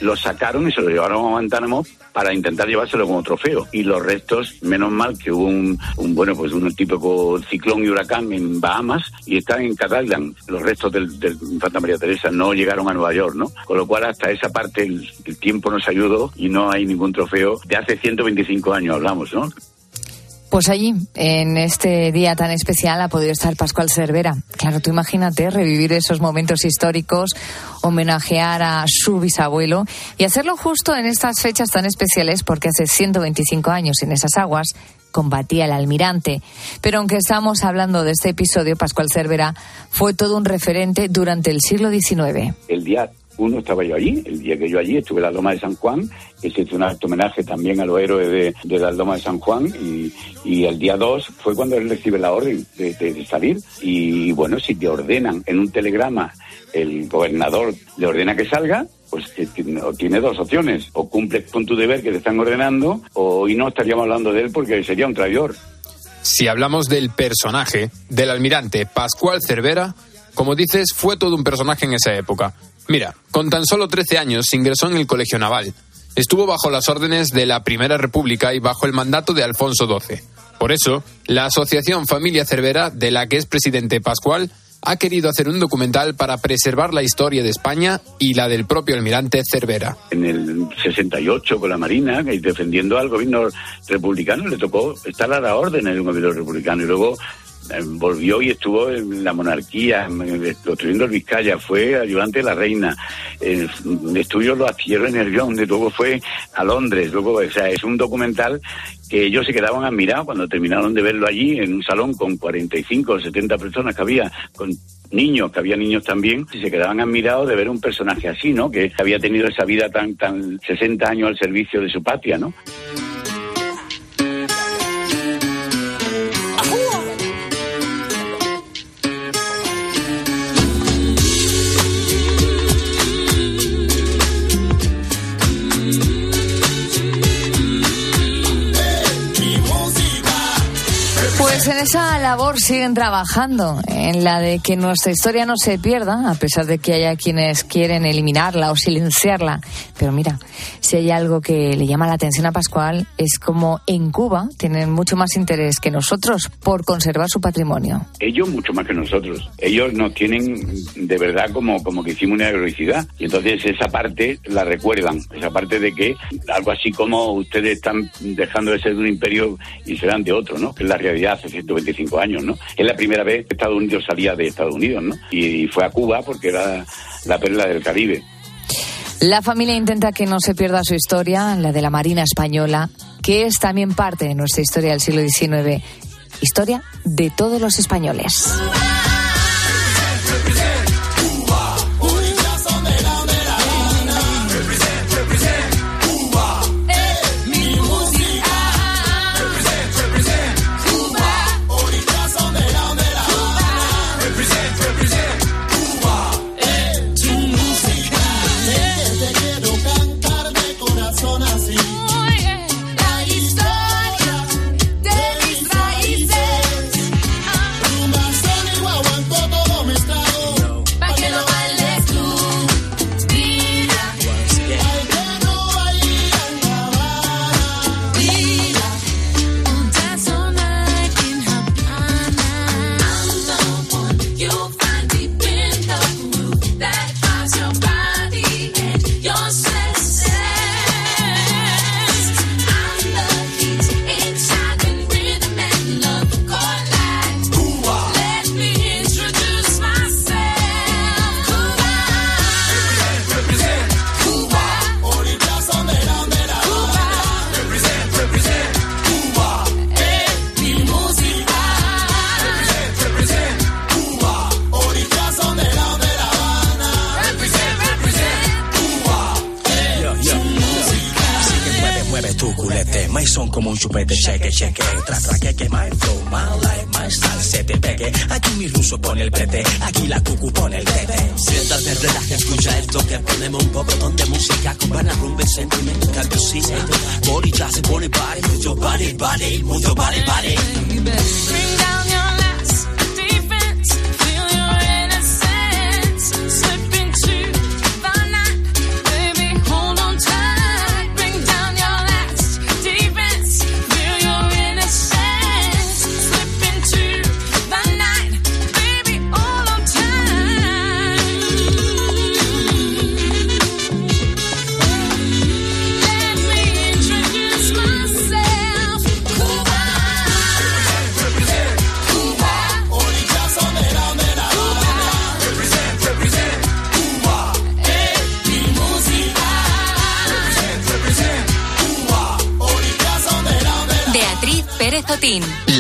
lo sacaron y se lo llevaron a Guantánamo para intentar llevárselo como trofeo. Y los restos, menos mal que hubo un, bueno, pues un típico ciclón y huracán en Bahamas y están en Cat Los restos del, Infanta María Teresa no llegaron a Nueva York, ¿no? Con lo cual hasta esa parte el tiempo nos ayudó y no hay ningún trofeo de hace 125 años, hablamos, ¿no? Pues allí, en este día tan especial, ha podido estar Pascual Cervera. Claro, tú imagínate revivir esos momentos históricos, homenajear a su bisabuelo y hacerlo justo en estas fechas tan especiales porque hace 125 años en esas aguas combatía el almirante. Pero aunque estamos hablando de este episodio, Pascual Cervera fue todo un referente durante el siglo XIX. El día uno estaba yo allí, el día que yo allí estuve en la Loma de San Juan, que se hizo un acto homenaje también a los héroes de, la Loma de San Juan, y, el día dos fue cuando él recibe la orden de, salir. Y bueno, si te ordenan en un telegrama, el gobernador le ordena que salga, pues tiene dos opciones, o cumples con tu deber que te están ordenando, o y no estaríamos hablando de él porque sería un traidor. Si hablamos del personaje, del almirante Pascual Cervera, como dices, fue todo un personaje en esa época. Mira, con tan solo 13 años ingresó en el Colegio Naval. Estuvo bajo las órdenes de la Primera República y bajo el mandato de Alfonso XII. Por eso, la Asociación Familia Cervera, de la que es presidente Pascual, ha querido hacer un documental para preservar la historia de España y la del propio almirante Cervera. En el 68 con la Marina, defendiendo al gobierno republicano, le tocó estar a la orden en el gobierno republicano y luego volvió y estuvo en la monarquía, construyendo el Vizcaya, fue ayudante de la reina, eh, estudió los astilleros en el donde luego fue a Londres, luego, o sea, es un documental que ellos se quedaban admirados cuando terminaron de verlo allí en un salón con 45 o 70 personas que había, con niños, que había niños también, y se quedaban admirados de ver un personaje así, ¿no? Que había tenido esa vida tan, tan 60 años al servicio de su patria, ¿no? Labor siguen trabajando, en la de que nuestra historia no se pierda, a pesar de que haya quienes quieren eliminarla o silenciarla. Pero mira, si hay algo que le llama la atención a Pascual, es como en Cuba tienen mucho más interés que nosotros por conservar su patrimonio. Ellos mucho más que nosotros. Ellos nos tienen de verdad como, como que hicimos una heroicidad. Y entonces esa parte la recuerdan, esa parte de que algo así como ustedes están dejando de ser de un imperio y serán de otro, ¿no? Que es la realidad hace 125 años, ¿no? Es la primera vez que Estados Unidos salía de Estados Unidos, ¿no? Y fue a Cuba porque era la perla del Caribe. La familia intenta que no se pierda su historia, la de la Marina Española, que es también parte de nuestra historia del siglo XIX, historia de todos los españoles.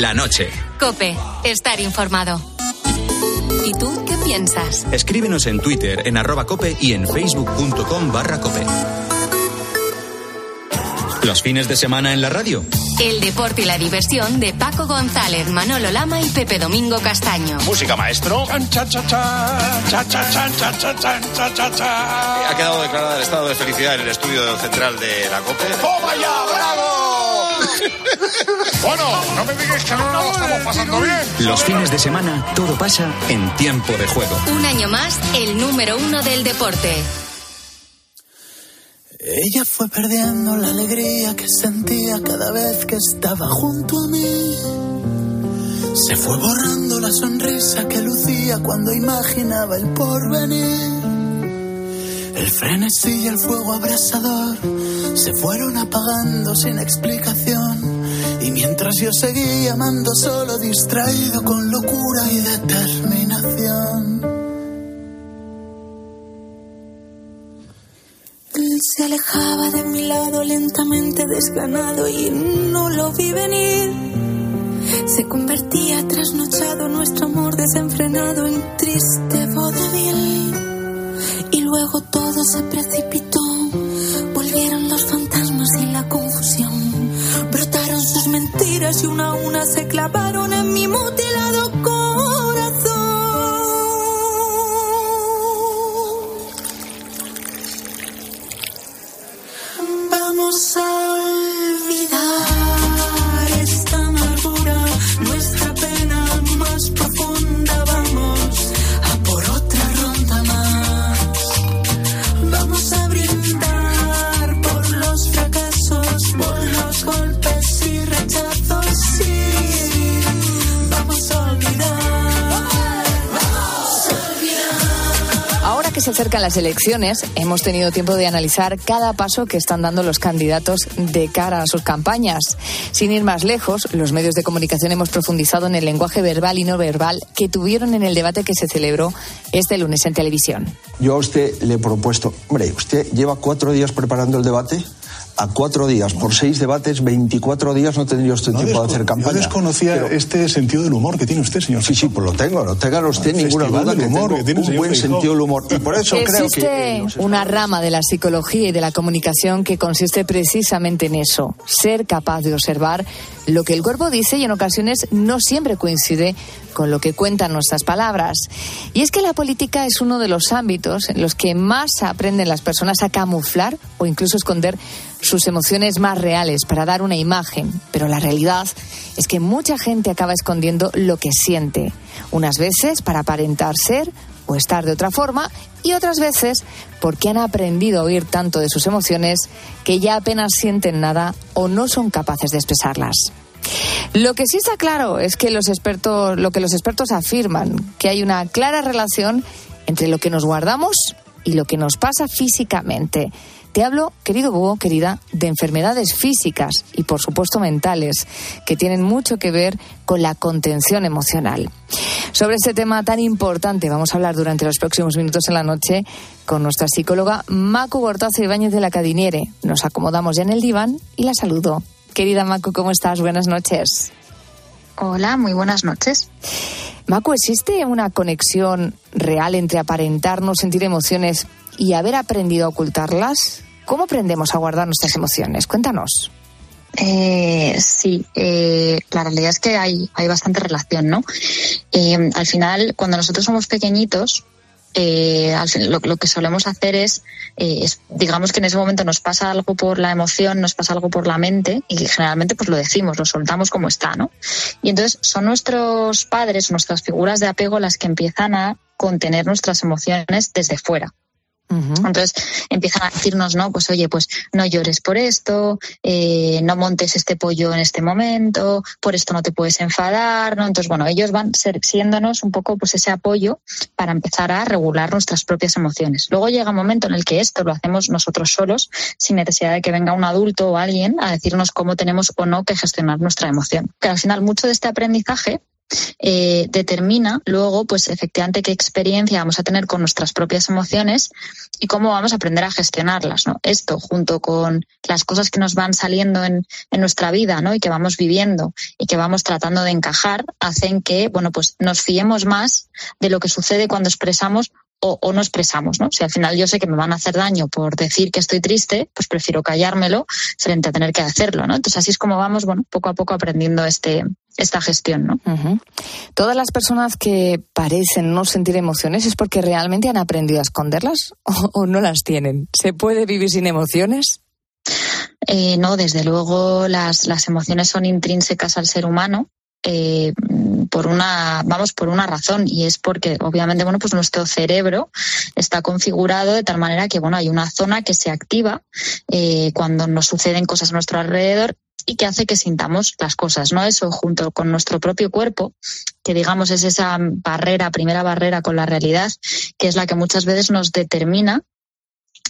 La noche. Cope, estar informado. ¿Y tú qué piensas? Escríbenos en Twitter en arroba cope y en facebook.com barra cope. Los fines de semana en la radio. El deporte y la diversión de Paco González, Manolo Lama y Pepe Domingo Castaño. Música maestro. Ha quedado declarada el estado de felicidad en el estudio central de la COPE. ¡Toma ya! ¡Bravo! bueno, no me digáis que no lo estamos pasando bien. Los fines de semana todo pasa en tiempo de juego. Un año más, el número uno del deporte. Ella fue perdiendo la alegría que sentía cada vez que estaba junto a mí. Se fue borrando la sonrisa que lucía cuando imaginaba el porvenir. El frenesí y el fuego abrasador se fueron apagando sin explicación. Y mientras yo seguía amando solo, distraído con locura y determinación. Él se alejaba de mi lado lentamente desganado y no lo vi venir. Se convertía trasnochado nuestro amor desenfrenado en triste vodevil. Luego todo se precipitó. Volvieron los fantasmas y la confusión. Brotaron sus mentiras y una a una se clavaron en mi mutilado acercan las elecciones, hemos tenido tiempo de analizar cada paso que están dando los candidatos de cara a sus campañas. Sin ir más lejos, los medios de comunicación hemos profundizado en el lenguaje verbal y no verbal que tuvieron en el debate que se celebró este lunes en televisión. Yo a usted le he propuesto, hombre, usted lleva cuatro días preparando el debate. A cuatro días, por seis debates, 24 días no tendría usted No tiempo de hacer campaña. Yo desconocía Pero- este sentido del humor que tiene usted, señor. Sí, sí, pues lo tengo, no tenga usted El ninguna duda que humor tengo que tiene el un buen sentido del humor. Y por eso creo que... Existe una rama de la psicología y de la comunicación que consiste precisamente en eso, ser capaz de observar lo que el cuerpo dice y en ocasiones no siempre coincide con lo que cuentan nuestras palabras. Y es que la política es uno de los ámbitos en los que más aprenden las personas a camuflar o incluso esconder sus emociones más reales para dar una imagen. Pero la realidad es que mucha gente acaba escondiendo lo que siente, unas veces para aparentar ser o estar de otra forma y otras veces porque han aprendido a oír tanto de sus emociones que ya apenas sienten nada o no son capaces de expresarlas. Lo que sí está claro es que los expertos, lo que los expertos afirman, que hay una clara relación entre lo que nos guardamos y lo que nos pasa físicamente. Te hablo, querido Búho, querida, de enfermedades físicas y por supuesto mentales, que tienen mucho que ver con la contención emocional. Sobre este tema tan importante vamos a hablar durante los próximos minutos en la noche con nuestra psicóloga Macu Gortazo Ibáñez de la Cadiniere. Nos acomodamos ya en el diván y la saludo. Querida Macu, ¿cómo estás? Buenas noches. Hola, muy buenas noches. Macu, ¿existe una conexión real entre aparentar no sentir emociones y haber aprendido a ocultarlas? ¿Cómo aprendemos a guardar nuestras emociones? Cuéntanos. Eh, sí, eh, la realidad es que hay, hay bastante relación, ¿no? Eh, al final, cuando nosotros somos pequeñitos, eh, lo, lo que solemos hacer es, eh, es, digamos que en ese momento nos pasa algo por la emoción, nos pasa algo por la mente y generalmente pues lo decimos, lo soltamos como está, ¿no? Y entonces son nuestros padres, nuestras figuras de apego las que empiezan a contener nuestras emociones desde fuera. Entonces empiezan a decirnos, no, pues oye, pues no llores por esto, eh, no montes este pollo en este momento, por esto no te puedes enfadar, ¿no? Entonces, bueno, ellos van ser- siéndonos un poco pues ese apoyo para empezar a regular nuestras propias emociones. Luego llega un momento en el que esto lo hacemos nosotros solos, sin necesidad de que venga un adulto o alguien a decirnos cómo tenemos o no que gestionar nuestra emoción. Que al final mucho de este aprendizaje eh, determina luego, pues efectivamente, qué experiencia vamos a tener con nuestras propias emociones y cómo vamos a aprender a gestionarlas. Esto, junto con las cosas que nos van saliendo en, nuestra vida y que vamos viviendo y que vamos tratando de encajar, hacen que bueno, pues nos fiemos más de lo que sucede cuando expresamos o, o no expresamos, ¿no? Si al final yo sé que me van a hacer daño por decir que estoy triste, pues prefiero callármelo frente a tener que hacerlo, ¿no? Entonces así es como vamos, bueno, poco a poco aprendiendo este, esta gestión, ¿no? Todas las personas que parecen no sentir emociones es porque realmente han aprendido a esconderlas o, o no las tienen. ¿Se puede vivir sin emociones? Eh, no, desde luego las, las emociones son intrínsecas al ser humano. eh, por una vamos por una razón y es porque obviamente bueno pues nuestro cerebro está configurado de tal manera que bueno hay una zona que se activa eh, cuando nos suceden cosas a nuestro alrededor y que hace que sintamos las cosas, ¿no? Eso junto con nuestro propio cuerpo, que digamos es esa barrera, primera barrera con la realidad, que es la que muchas veces nos determina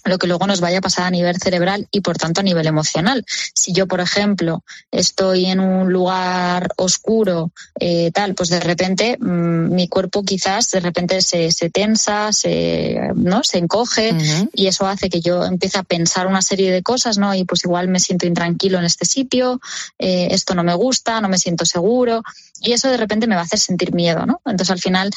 lo que luego nos vaya a pasar a nivel cerebral y por tanto a nivel emocional. Si yo, por ejemplo, estoy en un lugar oscuro, eh, tal, pues de repente mmm, mi cuerpo quizás de repente se, se tensa, se, ¿no? se encoge uh -huh. y eso hace que yo empiece a pensar una serie de cosas, ¿no? Y pues igual me siento intranquilo en este sitio, eh, esto no me gusta, no me siento seguro y eso de repente me va a hacer sentir miedo, ¿no? Entonces al final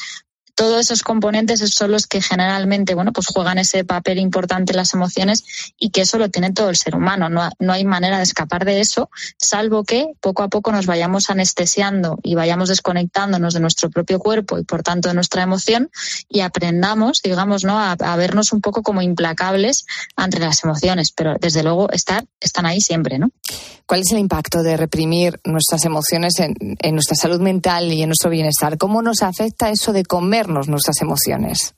todos esos componentes son los que generalmente bueno pues juegan ese papel importante en las emociones y que eso lo tiene todo el ser humano. No, no, hay manera de escapar de eso salvo que poco a poco nos vayamos anestesiando y vayamos desconectándonos de nuestro propio cuerpo y por tanto de nuestra emoción y aprendamos digamos no a, vernos un poco como implacables ante las emociones. Pero desde luego estar están ahí siempre no ¿Cuál es el impacto de reprimir nuestras emociones en, nuestra salud mental y en nuestro bienestar? ¿Cómo nos afecta eso de nuestras emociones?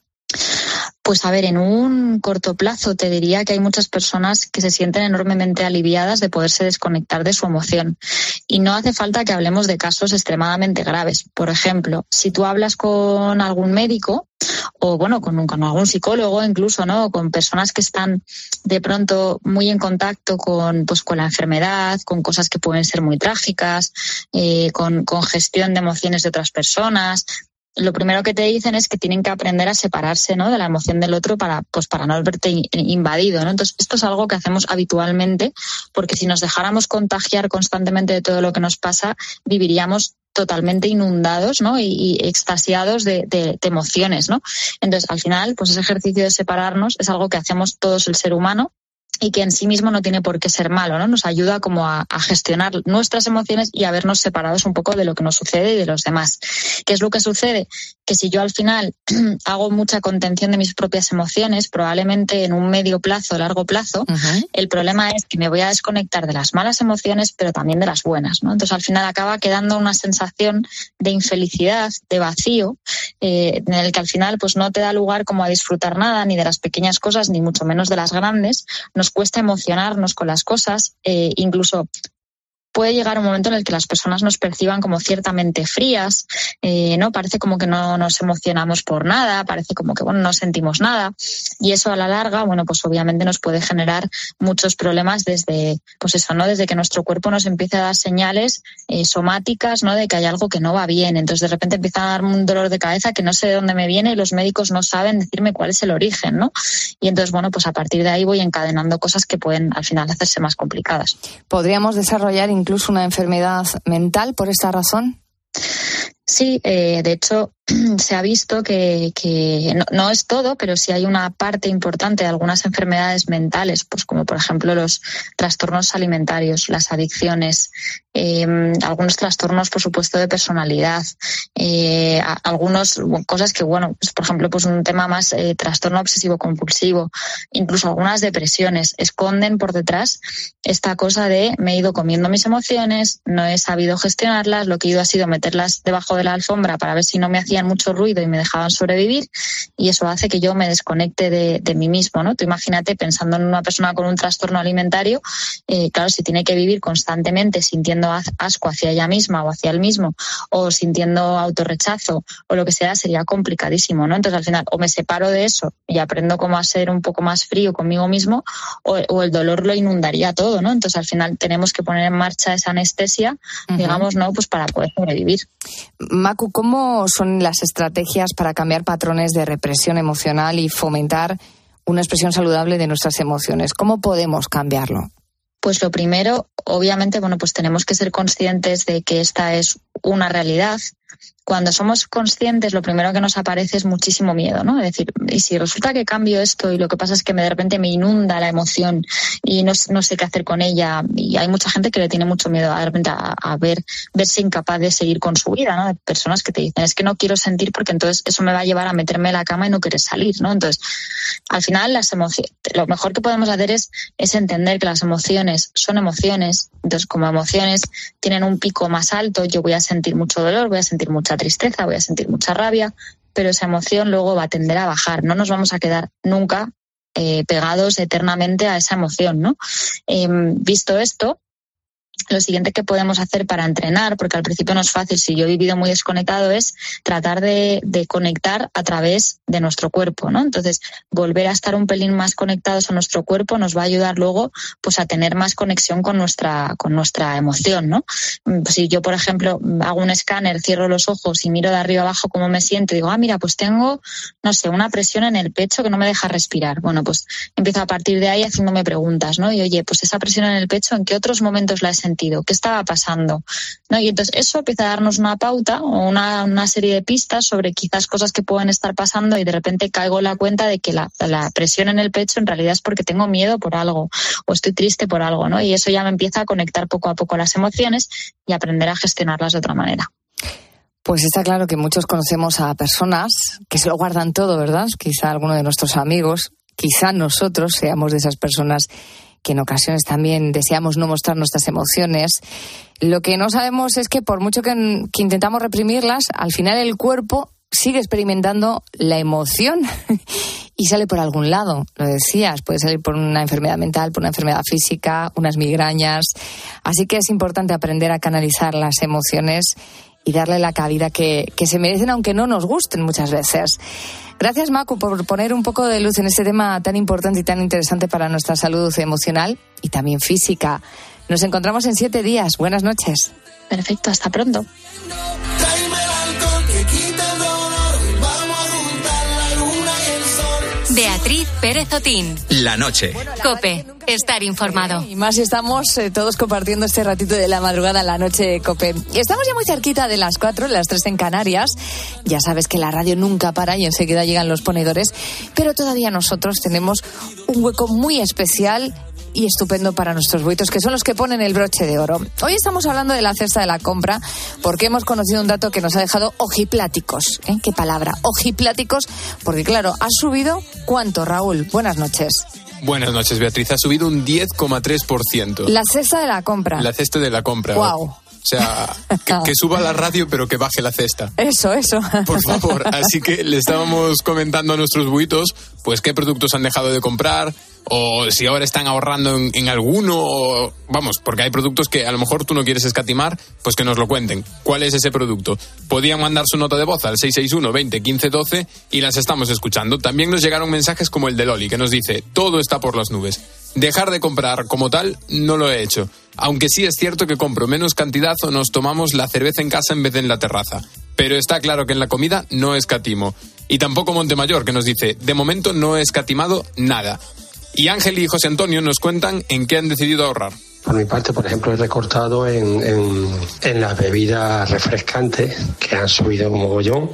Pues a ver, en un corto plazo te diría que hay muchas personas que se sienten enormemente aliviadas de poderse desconectar de su emoción. Y no hace falta que hablemos de casos extremadamente graves. Por ejemplo, si tú hablas con algún médico o bueno, con, con algún psicólogo incluso, ¿no? Con personas que están de pronto muy en contacto con, pues, con la enfermedad, con cosas que pueden ser muy trágicas, eh, con, con gestión de emociones de otras personas, lo primero que te dicen es que tienen que aprender a separarse ¿no? de la emoción del otro para, pues, para no verte invadido. ¿no? Entonces, esto es algo que hacemos habitualmente, porque si nos dejáramos contagiar constantemente de todo lo que nos pasa, viviríamos totalmente inundados ¿no? y, y extasiados de, de, de, emociones. ¿no? Entonces, al final, pues ese ejercicio de separarnos es algo que hacemos todos el ser humano y que en sí mismo no tiene por qué ser malo, ¿no? Nos ayuda como a, a, gestionar nuestras emociones y a vernos separados un poco de lo que nos sucede y de los demás. ¿Qué es lo que sucede? Que si yo al final hago mucha contención de mis propias emociones, probablemente en un medio plazo, largo plazo, uh -huh. el problema es que me voy a desconectar de las malas emociones, pero también de las buenas, ¿no? Entonces al final acaba quedando una sensación de infelicidad, de vacío, eh, en el que al final pues no te da lugar como a disfrutar nada, ni de las pequeñas cosas, ni mucho menos de las grandes. Nos cuesta emocionarnos con las cosas, eh, incluso puede llegar un momento en el que las personas nos perciban como ciertamente frías, eh, ¿no? Parece como que no nos emocionamos por nada, parece como que, bueno, no sentimos nada. Y eso a la larga, bueno, pues obviamente nos puede generar muchos problemas desde, pues eso, ¿no? Desde que nuestro cuerpo nos empieza a dar señales eh, somáticas, ¿no? De que hay algo que no va bien. Entonces de repente empieza a darme un dolor de cabeza que no sé de dónde me viene y los médicos no saben decirme cuál es el origen, ¿no? Y entonces, bueno, pues a partir de ahí voy encadenando cosas que pueden al final hacerse más complicadas. Podríamos desarrollar una enfermedad mental por esta razón? Sí, eh, de hecho se ha visto que, no, es todo, pero sí hay una parte importante de algunas enfermedades mentales, pues como por ejemplo los trastornos alimentarios, las adicciones, eh, algunos trastornos, por supuesto, de personalidad, eh, algunas cosas que, bueno, pues por ejemplo, pues un tema más eh, trastorno obsesivo compulsivo, incluso algunas depresiones esconden por detrás esta cosa de me he ido comiendo mis emociones, no he sabido gestionarlas, lo que he ido ha sido meterlas debajo de la alfombra para ver si no me hacían mucho ruido y me dejaban sobrevivir y eso hace que yo me desconecte de, de mí mismo, ¿no? Tú imagínate pensando en una persona con un trastorno alimentario, eh, claro, si tiene que vivir constantemente sintiendo asco hacia ella misma o hacia él mismo o sintiendo autorrechazo o lo que sea, sería complicadísimo, ¿no? Entonces al final o me separo de eso y aprendo cómo a ser un poco más frío conmigo mismo o, o el dolor lo inundaría todo, ¿no? Entonces al final tenemos que poner en marcha esa anestesia, uh -huh. digamos, ¿no? Pues para poder sobrevivir. Macu, ¿cómo son las estrategias para cambiar patrones de represión emocional y fomentar una expresión saludable de nuestras emociones? ¿Cómo podemos cambiarlo? Pues lo primero, obviamente, bueno, pues tenemos que ser conscientes de que esta es una realidad. Cuando somos conscientes, lo primero que nos aparece es muchísimo miedo, ¿no? Es decir, y si resulta que cambio esto y lo que pasa es que me, de repente me inunda la emoción y no, sé qué hacer con ella, y hay mucha gente que le tiene mucho miedo a, de repente a, a, ver, verse incapaz de seguir con su vida, ¿no? De personas que te dicen, es que no quiero sentir porque entonces eso me va a llevar a meterme en la cama y no querer salir, ¿no? Entonces, al final, las emociones, lo mejor que podemos hacer es, es entender que las emociones son emociones, entonces como emociones tienen un pico más alto, yo voy a sentir mucho dolor, voy a sentir mucha tristeza, voy a sentir mucha rabia, pero esa emoción luego va a tender a bajar. No nos vamos a quedar nunca eh, pegados eternamente a esa emoción, ¿no? Eh, visto esto, lo siguiente que podemos hacer para entrenar, porque al principio no es fácil, si yo he vivido muy desconectado, es tratar de, conectar a través de nuestro cuerpo, ¿no? Entonces, volver a estar un pelín más conectados a nuestro cuerpo nos va a ayudar luego, pues, a tener más conexión con nuestra, con nuestra emoción, ¿no? Mm, Si yo, por ejemplo, hago un escáner, cierro los ojos y miro de arriba abajo cómo me siento, digo, ah, mira, pues tengo, no sé, una presión en el pecho que no me deja respirar. Bueno, pues empiezo a partir de ahí haciéndome preguntas, ¿no? Y oye, pues esa presión en el pecho, ¿en qué otros momentos la he sentido? ¿Qué estaba pasando? ¿No? Y entonces eso empieza a darnos una pauta o una, una serie de pistas sobre quizás cosas que pueden estar pasando y de repente caigo la cuenta de que la, la presión en el pecho en realidad es porque tengo miedo por algo o estoy triste por algo, ¿no? Y eso ya me empieza a conectar poco a poco las emociones y aprender a gestionarlas de otra manera. Pues está claro que muchos conocemos a personas que se lo guardan todo, ¿verdad? Quizá alguno de nuestros amigos, quizá nosotros seamos de esas personas que en ocasiones también deseamos no mostrar nuestras emociones. Lo que no sabemos es que por mucho que, intentamos reprimirlas, al final el cuerpo sigue experimentando la emoción y sale por algún lado. Lo decías, puede salir por una enfermedad mental, por una enfermedad física, unas migrañas. Así que es importante aprender a canalizar las emociones y darle la cabida que, que se merecen, aunque no nos gusten muchas veces. Gracias, Macu, por poner un poco de luz en este tema tan importante y tan interesante para nuestra salud emocional y también física. Nos encontramos en siete días. Buenas noches. Perfecto, hasta pronto. Beatriz Pérez Otín. La noche. Cope, estar informado. Y más si estamos eh, todos compartiendo este ratito de la madrugada en la noche COPE. Estamos ya muy cerquita de las cuatro, las tres en Canarias. Ya sabes que la radio nunca para y enseguida llegan los ponedores. Pero todavía nosotros tenemos un hueco muy especial y estupendo para nuestros buitos, que son los que ponen el broche de oro. Hoy estamos hablando de la cesta de la compra, porque hemos conocido un dato que nos ha dejado ojipláticos. ¿eh? ¿Qué palabra? Ojipláticos, porque claro, ha subido ¿cuánto, Raúl? Buenas noches. Buenas noches, Beatriz. Ha subido un 10,3%. La cesta de la compra. La cesta de la compra. Wow. O sea, que, que suba la radio, pero que baje la cesta. Eso, eso. Por favor. Así que le estábamos comentando a nuestros buitos, pues qué productos han dejado de comprar, o si ahora están ahorrando en, alguno, o, vamos, porque hay productos que a lo mejor tú no quieres escatimar, pues que nos lo cuenten. ¿Cuál es ese producto? Podían mandar su nota de voz al 661 20 15 12 y las estamos escuchando. También nos llegaron mensajes como el de Loli, que nos dice, todo está por las nubes. Dejar de comprar como tal no lo he hecho. Aunque sí es cierto que compro menos cantidad o nos tomamos la cerveza en casa en vez de en la terraza. Pero está claro que en la comida no escatimo. Y tampoco Montemayor, que nos dice, de momento no he escatimado nada. Y Ángel y José Antonio nos cuentan en qué han decidido ahorrar. Por mi parte, por ejemplo, he recortado en, en, en las bebidas refrescantes que han subido un mogollón.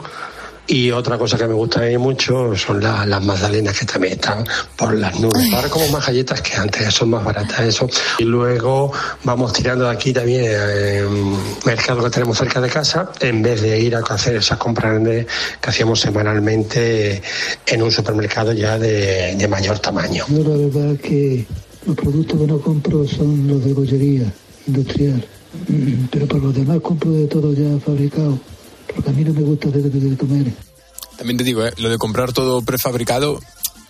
Y otra cosa que me gusta a mí mucho son la- las magdalenas que también están por las nubes. Ahora como más galletas que antes, son más baratas eso. Y luego vamos tirando de aquí también en mercado que tenemos cerca de casa, en vez de ir a hacer esas compras grandes que hacíamos semanalmente en un supermercado ya de, de mayor tamaño. Yo la verdad que los productos que no compro son los de bollería industrial. Pero por los demás compro de todo ya fabricado. Porque a mí no me gusta de, comer. También te digo, ¿eh? lo de comprar todo prefabricado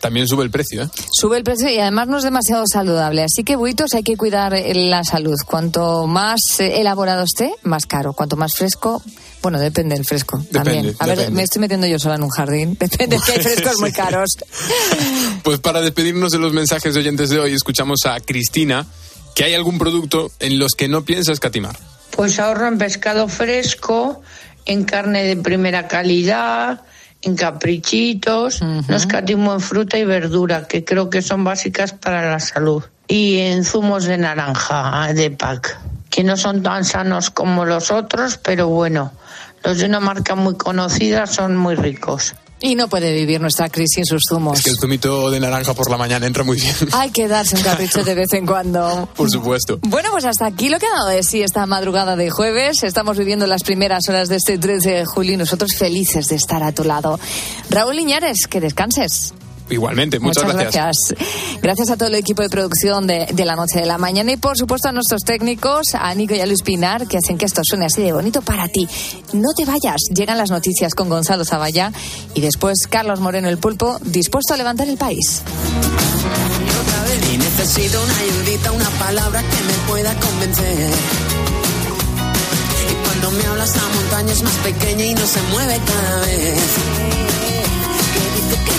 también sube el precio. ¿eh? Sube el precio y además no es demasiado saludable. Así que, buitos, hay que cuidar eh, la salud. Cuanto más eh, elaborado esté, más caro. Cuanto más fresco, bueno, depende del fresco también. Depende, A ver, me estoy metiendo yo sola en un jardín. Depende, que hay frescos muy caros. Pues para despedirnos de los mensajes de oyentes de hoy, escuchamos a Cristina, que hay algún producto en los que no piensa escatimar. Pues ahorro en pescado fresco, en carne de primera calidad, en caprichitos, no escatimo en fruta y verdura, que creo que son básicas para la salud. Y en zumos de naranja de pack, que no son tan sanos como los otros, pero bueno, los de una marca muy conocida son muy ricos. Y no puede vivir nuestra crisis sin sus zumos. Es que el zumito de naranja por la mañana entra muy bien. Hay que darse un capricho de vez en cuando. Por supuesto. Bueno, pues hasta aquí lo que ha dado de sí esta madrugada de jueves. Estamos viviendo las primeras horas de este 13 de julio y nosotros felices de estar a tu lado. Raúl Iñares, que descanses. Igualmente, muchas, gracias. gracias. a todo el equipo de producción de, de La Noche de la Mañana y por supuesto a nuestros técnicos, a Nico y a Luis Pinar, que hacen que esto suene así de bonito para ti. No te vayas, llegan las noticias con Gonzalo Zavalla y después Carlos Moreno el Pulpo, dispuesto a levantar el país. Y necesito una ayudita, una palabra que me pueda convencer. Y cuando me hablas la montaña es más pequeña y no se mueve cada vez.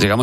Llegamos